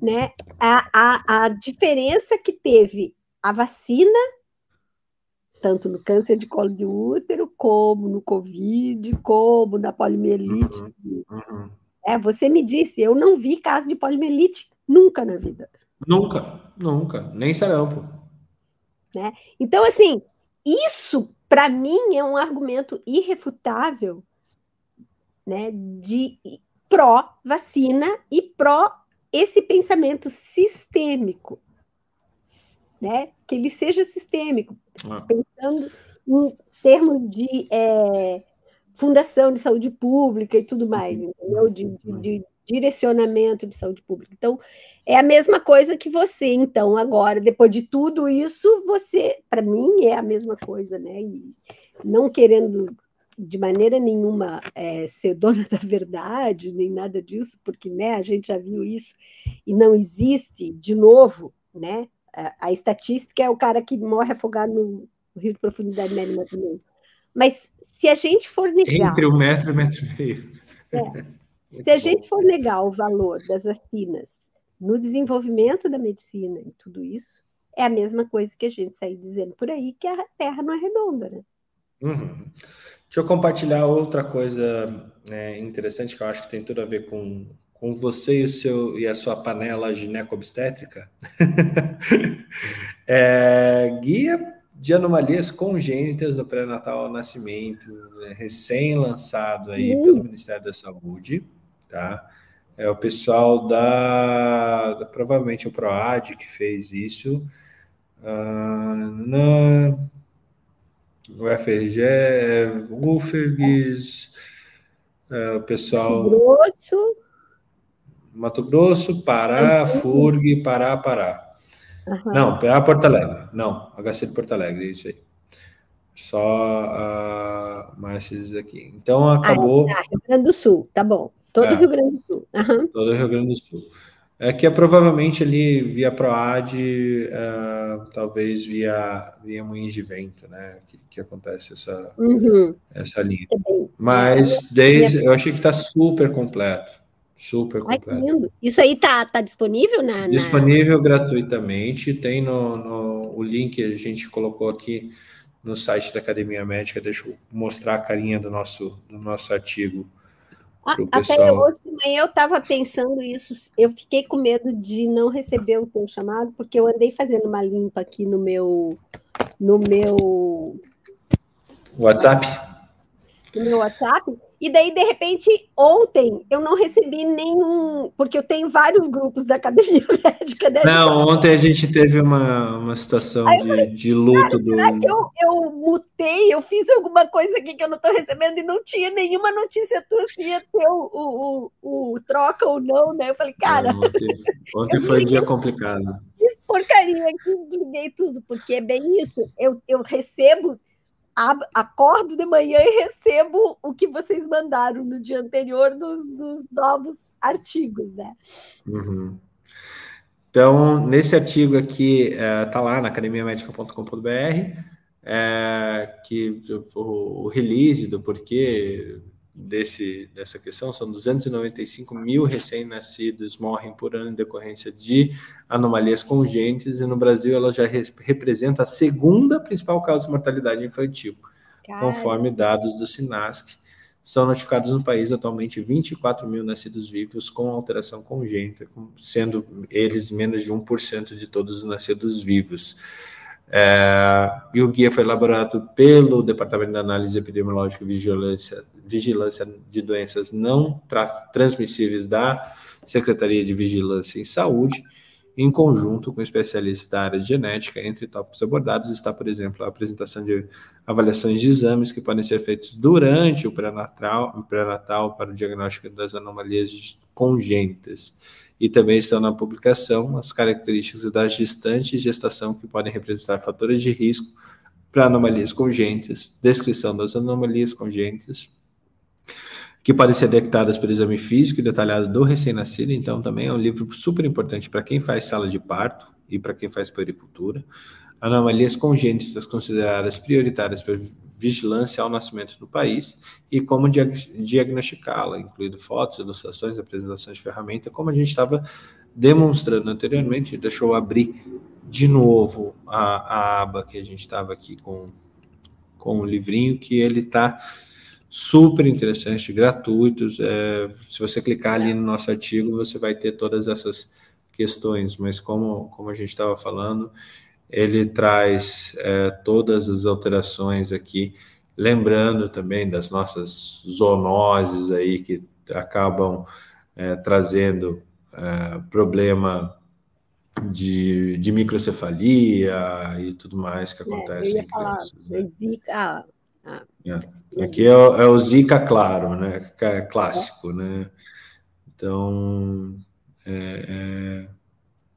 né? A, a, a diferença que teve a vacina, tanto no câncer de colo de útero, como no Covid, como na poliomielite. Uhum, uhum. É, você me disse, eu não vi caso de poliomielite nunca na vida. Nunca, nunca, nem sarampo. Né? Então, assim, isso, para mim, é um argumento irrefutável né, de pró-vacina e pró esse pensamento sistêmico, né, que ele seja sistêmico, ah. pensando em termos de é, fundação de saúde pública e tudo mais, uhum. entendeu? De, de, de, direcionamento de saúde pública. Então, é a mesma coisa que você, então, agora, depois de tudo isso, você, para mim, é a mesma coisa, né? E não querendo de maneira nenhuma é, ser dona da verdade, nem nada disso, porque né, a gente já viu isso, e não existe, de novo, né, a, a, estatística é o cara que morre afogado no, rio de profundidade média ou menos. Mas se a gente for negar. Entre um metro e um metro e meio. É, se a gente for negar o valor das vacinas no desenvolvimento da medicina e tudo isso, é a mesma coisa que a gente sair dizendo por aí que a Terra não é redonda, né? Uhum. Deixa eu compartilhar outra coisa é, interessante que eu acho que tem tudo a ver com, com você e, o seu, e a sua panela gineco-obstétrica. é, guia de anomalias congênitas do pré-natal ao nascimento, né, recém-lançado aí uhum. pelo Ministério da Saúde, tá? É o pessoal da, da provavelmente o PROAD que fez isso. Uh, na, o FRG, o UFERGS, é, o pessoal. Mato Grosso. Mato Grosso, Pará, uhum. FURG, Pará, Pará. Uhum. Não, Pará, Porto Alegre. Não, HC de Porto Alegre, é isso aí. Só uh, mais esses aqui. Então acabou. Ah, tá, Rio Grande do Sul, tá bom. Todo é, Rio Grande do Sul. Uhum. Todo Rio Grande do Sul. É que é provavelmente ali via PROAD, uh, talvez via, via moinhos de vento, né? Que, que acontece essa, uhum. essa linha. Mas desde eu achei que está super completo. Super completo. Ai, Isso aí tá, tá disponível na, na... Disponível gratuitamente. Tem no, no o link que a gente colocou aqui no site da Academia Médica. Deixa eu mostrar a carinha do nosso, do nosso artigo até hoje de manhã eu estava pensando isso. Eu fiquei com medo de não receber o teu chamado, porque eu andei fazendo uma limpa aqui no meu. No meu. WhatsApp? No meu WhatsApp. E daí, de repente, ontem eu não recebi nenhum, porque eu tenho vários grupos da academia médica. Né? Não, ontem a gente teve uma, uma situação de, falei, de luto do. Será que eu, eu mutei, eu fiz alguma coisa aqui que eu não estou recebendo e não tinha nenhuma notícia tua se ia ter o, o, o, o troca ou não, né? Eu falei, cara. Não, ontem, ontem foi um dia complicado. Porcaria aqui, liguei tudo, porque é bem isso. Eu, eu recebo acordo de manhã e recebo o que vocês mandaram no dia anterior dos, dos novos artigos, né? Uhum. Então, nesse artigo aqui, está é, lá na academiamedica.com.br, é, que o, o, release do porquê desse, dessa questão são 295 mil recém-nascidos morrem por ano em decorrência de anomalias congênitas, e no Brasil ela já re representa a segunda principal causa de mortalidade infantil, conforme dados do SINASC. São notificados no país atualmente 24 mil nascidos vivos com alteração congênita, sendo eles menos de 1% de todos os nascidos vivos. É, e o guia foi elaborado pelo Departamento de Análise Epidemiológica e Vigilância, Vigilância de Doenças Não Transmissíveis da Secretaria de Vigilância em Saúde, em conjunto com especialistas da área de genética. Entre tópicos abordados está, por exemplo, a apresentação de avaliações de exames que podem ser feitos durante o pré-natal pré para o diagnóstico das anomalias congênitas e também estão na publicação as características da gestante e gestação que podem representar fatores de risco para anomalias congênitas, descrição das anomalias congênitas, que podem ser detectadas pelo exame físico e detalhado do recém-nascido, então também é um livro super importante para quem faz sala de parto e para quem faz pericultura. Anomalias congênitas consideradas prioritárias para vigilância ao nascimento do país e como diagnosticá-la, incluindo fotos, ilustrações, apresentações de ferramenta, como a gente estava demonstrando anteriormente. Deixa eu abrir de novo a, a aba que a gente estava aqui com, com o livrinho, que ele está super interessante, gratuito. É, se você clicar ali no nosso artigo, você vai ter todas essas questões, mas como, como a gente estava falando, ele traz é, todas as alterações aqui, lembrando também das nossas zoonoses aí que acabam é, trazendo é, problema de, de, microcefalia e tudo mais que é, acontece. É, ia falar, né? Zika. Ah, ah, é. Aqui é, é, o Zika claro, né? É clássico, né? Então, é,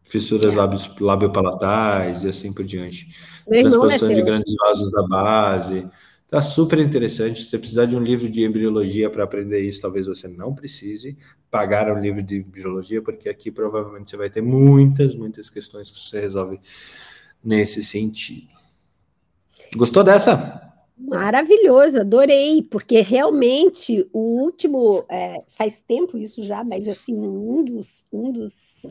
fissuras lábios, lábio-palatais e assim por diante. Transposição de grandes vasos da base, Tá super interessante. Se você precisar de um livro de embriologia para aprender isso, talvez você não precise pagar um livro de biologia, porque aqui provavelmente você vai ter muitas, muitas questões que você resolve nesse sentido. Gostou dessa? Maravilhoso, adorei, porque realmente o último, é, faz tempo isso já, mas assim, um dos, um dos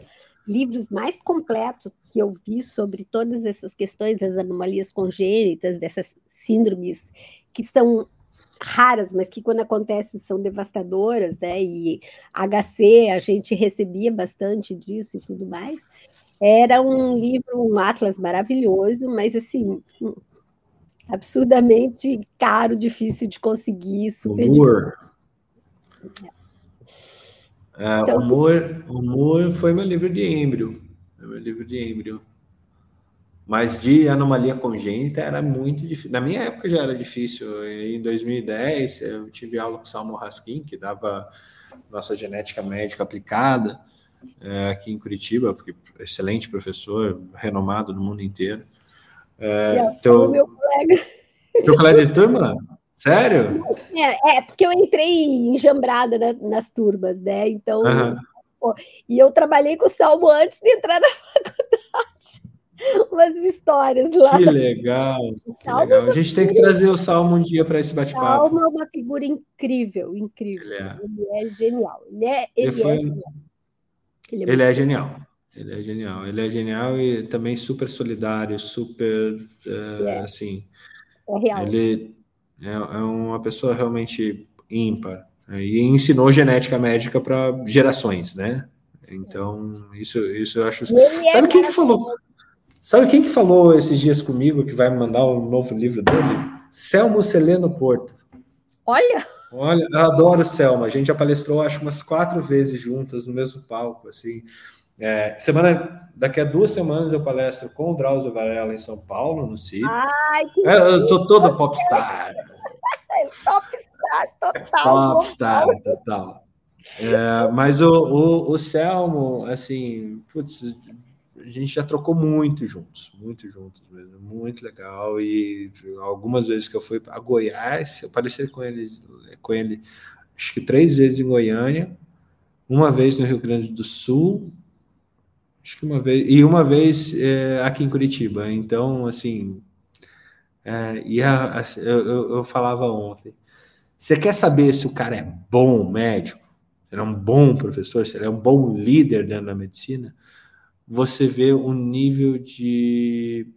livros mais completos que eu vi sobre todas essas questões das anomalias congênitas, dessas síndromes que são raras, mas que quando acontecem são devastadoras, né? E HC a gente recebia bastante disso e tudo mais. Era um livro, um atlas maravilhoso, mas assim, absurdamente caro, difícil de conseguir, super. É, então, humor, humor foi meu livro de êmbrio. Meu livro de êmbrio. Mas de anomalia congênita era muito difícil. Na minha época já era difícil. Em 2010, eu tive aula com o Salmo Raskin, que dava nossa genética médica aplicada é, aqui em Curitiba, porque excelente professor, renomado no mundo inteiro. É, teu, meu colega. Seu colega de turma? Sério? É, é, porque eu entrei enjambrada na, nas turmas, né? Então, uhum. pô, e eu trabalhei com o Salmo antes de entrar na faculdade. Umas histórias lá. Que legal, que legal. A gente tem que trazer o Salmo um dia para esse bate-papo. Salmo é uma figura incrível, incrível. Ele é, ele é genial. Ele é, ele, ele foi... é genial. Ele, é, ele é genial. Ele é genial. Ele é genial e também super solidário, super uh, é. assim. É real. Ele é, é uma pessoa realmente ímpar né? e ensinou genética médica para gerações, né? Então isso, isso eu acho. É Sabe quem que falou? Sabe quem que falou esses dias comigo que vai me mandar um novo livro dele? Selmo Celeno Porto. Olha. Olha, eu adoro Selma. A gente já palestrou, acho, umas quatro vezes juntas no mesmo palco, assim. É, semana, daqui a duas semanas eu palestro com o Drauzio Varela em São Paulo, no CID. Ai, que é, eu tô toda popstar. popstar, total. Popstar, total. É, mas o, o, o Selmo, assim, putz, a gente já trocou muito juntos, muito juntos mesmo, muito legal. E algumas vezes que eu fui a Goiás, eu palestei com ele, com ele acho que três vezes em Goiânia, uma vez no Rio Grande do Sul, acho que uma vez, e uma vez é, aqui em Curitiba. Então, assim, é, e a, a, eu, eu falava ontem, você quer saber se o cara é bom médico, se ele é um bom professor, se ele é um bom líder dentro da medicina? Você vê o nível de.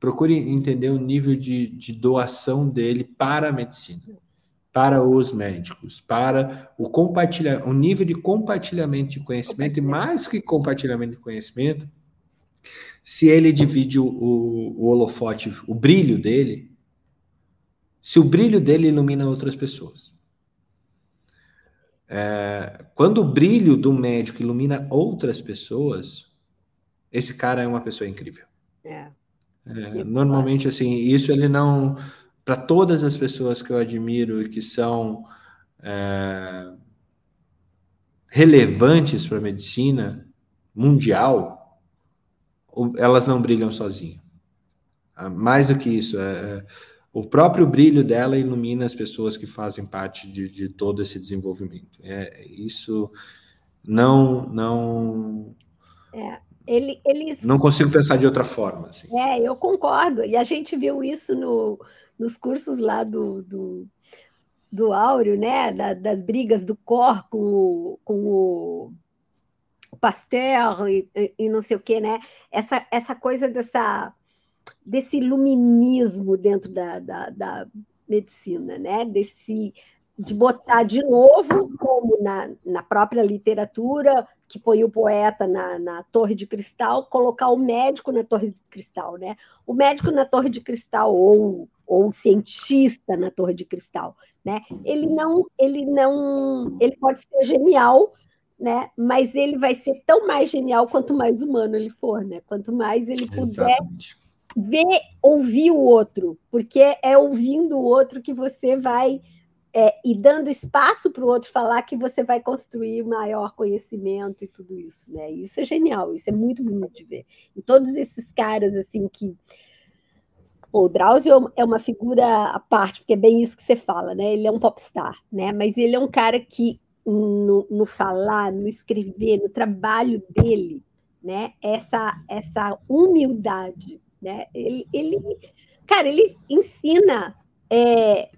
Procure entender o nível de, de doação dele para a medicina para os médicos, para o compartilhar, o nível de compartilhamento de conhecimento e mais que compartilhamento de conhecimento, se ele divide o, o, o holofote, o brilho dele, se o brilho dele ilumina outras pessoas. É, quando o brilho do médico ilumina outras pessoas, esse cara é uma pessoa incrível. É. É, normalmente, assim, isso ele não para todas as pessoas que eu admiro e que são é, relevantes para a medicina mundial, elas não brilham sozinhas. Ah, mais do que isso, é, é, o próprio brilho dela ilumina as pessoas que fazem parte de, de todo esse desenvolvimento. É, isso não não é, ele, eles não consigo pensar de outra forma. Assim. É, eu concordo. E a gente viu isso no, nos cursos lá do, do, do Áureo, né? Da, das brigas do Cor com o, com o Pasteur e, e, não sei o quê, né? Essa, essa coisa dessa, desse iluminismo dentro da, da, da medicina, né? Desse de botar de novo, como na, na própria literatura, que põe o poeta na, na torre de cristal, colocar o médico na torre de cristal, né? O médico na torre de cristal, ou ou cientista na Torre de Cristal, né? Ele não, ele não, ele pode ser genial, né? Mas ele vai ser tão mais genial quanto mais humano ele for, né? Quanto mais ele puder Exatamente. ver, ouvir o outro, porque é ouvindo o outro que você vai é, e dando espaço para o outro falar que você vai construir maior conhecimento e tudo isso, né? Isso é genial, isso é muito bonito de ver. E todos esses caras assim que o Drauzio é uma figura à parte, porque é bem isso que você fala, né? Ele é um popstar, né? Mas ele é um cara que no, no falar, no escrever, no trabalho dele, né? Essa essa humildade, né? Ele, ele cara, ele ensina é,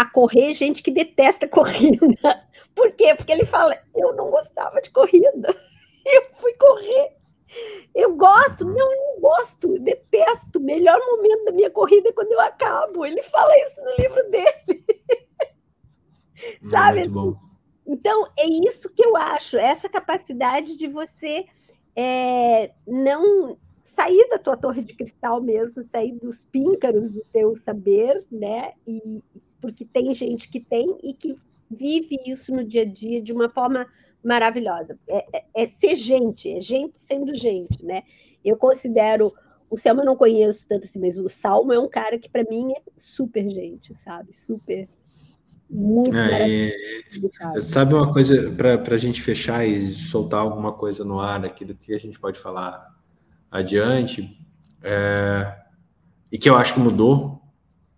a correr gente que detesta corrida. Por quê? Porque ele fala: eu não gostava de corrida, eu fui correr eu gosto, não, eu não gosto, detesto. O melhor momento da minha corrida é quando eu acabo. Ele fala isso no livro dele. Sabe? Então, é isso que eu acho, essa capacidade de você é, não sair da tua torre de cristal mesmo, sair dos píncaros do teu saber, né? E porque tem gente que tem e que vive isso no dia a dia de uma forma maravilhosa. É, é, é, ser gente, é gente sendo gente, né? Eu considero. O Selma eu não conheço tanto assim, mas o Salmo é um cara que, para mim, é super gente, sabe? Super. Muito é, Sabe uma coisa, para a gente fechar e soltar alguma coisa no ar aqui do que a gente pode falar adiante, é, e que eu acho que mudou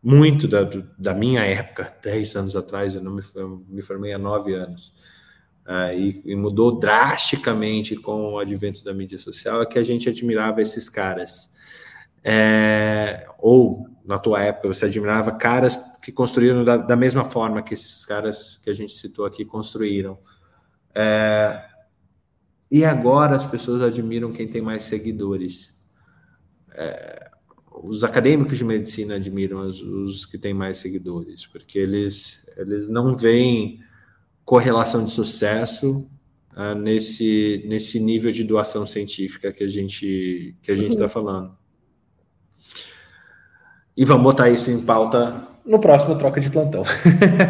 muito da, da minha época, 10 anos atrás, eu não me, eu me formei há 9 anos uh, e, e, mudou drasticamente com o advento da mídia social, é que a gente admirava esses caras. É, ou, na tua época, você admirava caras que construíram da, da, mesma forma que esses caras que a gente citou aqui construíram. É, e agora as pessoas admiram quem tem mais seguidores. É, os acadêmicos de medicina admiram os, os, que têm mais seguidores, porque eles, eles não veem correlação de sucesso uh, nesse, nesse nível de doação científica que a gente que a gente está uhum. falando. E vamos botar isso em pauta no próximo troca de plantão.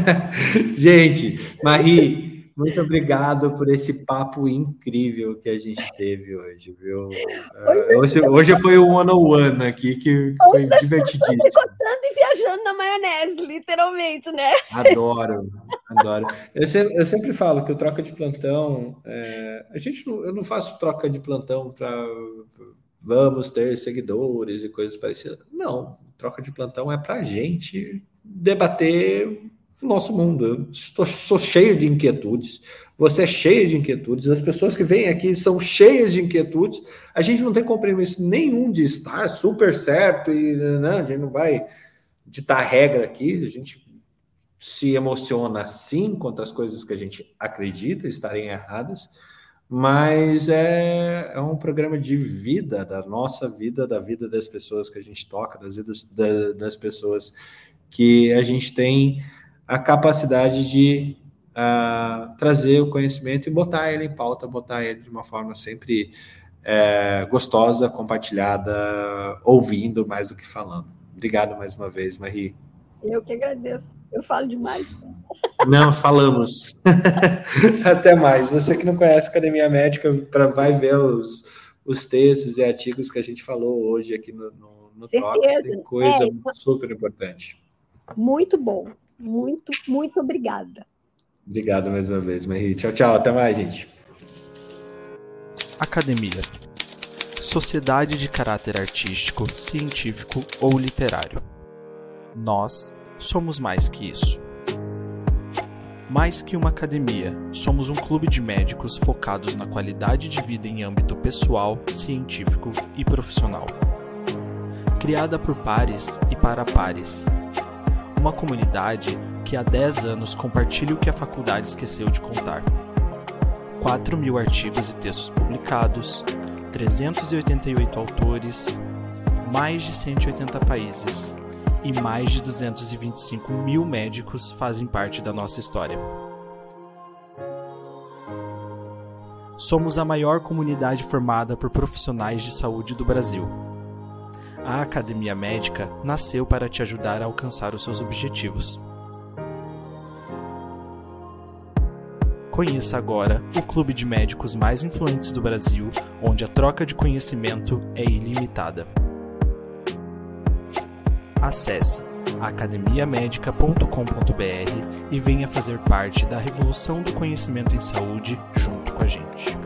gente, Marie, muito obrigado por esse papo incrível que a gente teve hoje, viu? Hoje, hoje foi o one on one aqui que foi divertidíssimo. E viajando na maionese, literalmente, né? Adoro, adoro. Eu sempre, eu sempre falo que o troca de plantão, é, a gente não, eu não faço troca de plantão para vamos ter seguidores e coisas parecidas. Não, troca de plantão é para a gente debater nosso mundo. Eu estou, sou cheio de inquietudes, você é cheio de inquietudes, as pessoas que vêm aqui são cheias de inquietudes. A gente não tem compromisso nenhum de estar super certo e né, a gente não vai ditar regra aqui, a gente se emociona sim quanto às coisas que a gente acredita estarem erradas, mas é, é um programa de vida, da nossa vida, da vida das pessoas que a gente toca, das das pessoas que a gente tem a capacidade de uh, trazer o conhecimento e botar ele em pauta, botar ele de uma forma sempre é, gostosa, compartilhada, ouvindo mais do que falando. Obrigado mais uma vez, Marie. Eu que agradeço. Eu falo demais. Não, falamos. Até mais. Você que não conhece Academia Médica, para vai ver os, os textos e artigos que a gente falou hoje aqui no, no, no Certeza. Tem coisa é, super importante. Muito bom. Muito, muito obrigada. Obrigado mais uma vez, Marie. Tchau, tchau. Até mais, gente. Academia. Sociedade de caráter artístico, científico ou literário. Nós somos mais que isso. Mais que uma academia, somos um clube de médicos focados na qualidade de vida em âmbito pessoal, científico e profissional. Criada por pares e para pares uma comunidade que há 10 anos compartilha o que a faculdade esqueceu de contar. 4 mil artigos e textos publicados, 388 autores, mais de 180 países e mais de 225 mil médicos fazem parte da nossa história. Somos a maior comunidade formada por profissionais de saúde do Brasil a Academia Médica nasceu para te ajudar a alcançar os seus objetivos. Conheça agora o clube de médicos mais influentes do Brasil, onde a troca de conhecimento é ilimitada. Acesse academiamedica.com.br e venha fazer parte da revolução do conhecimento em saúde junto com a gente.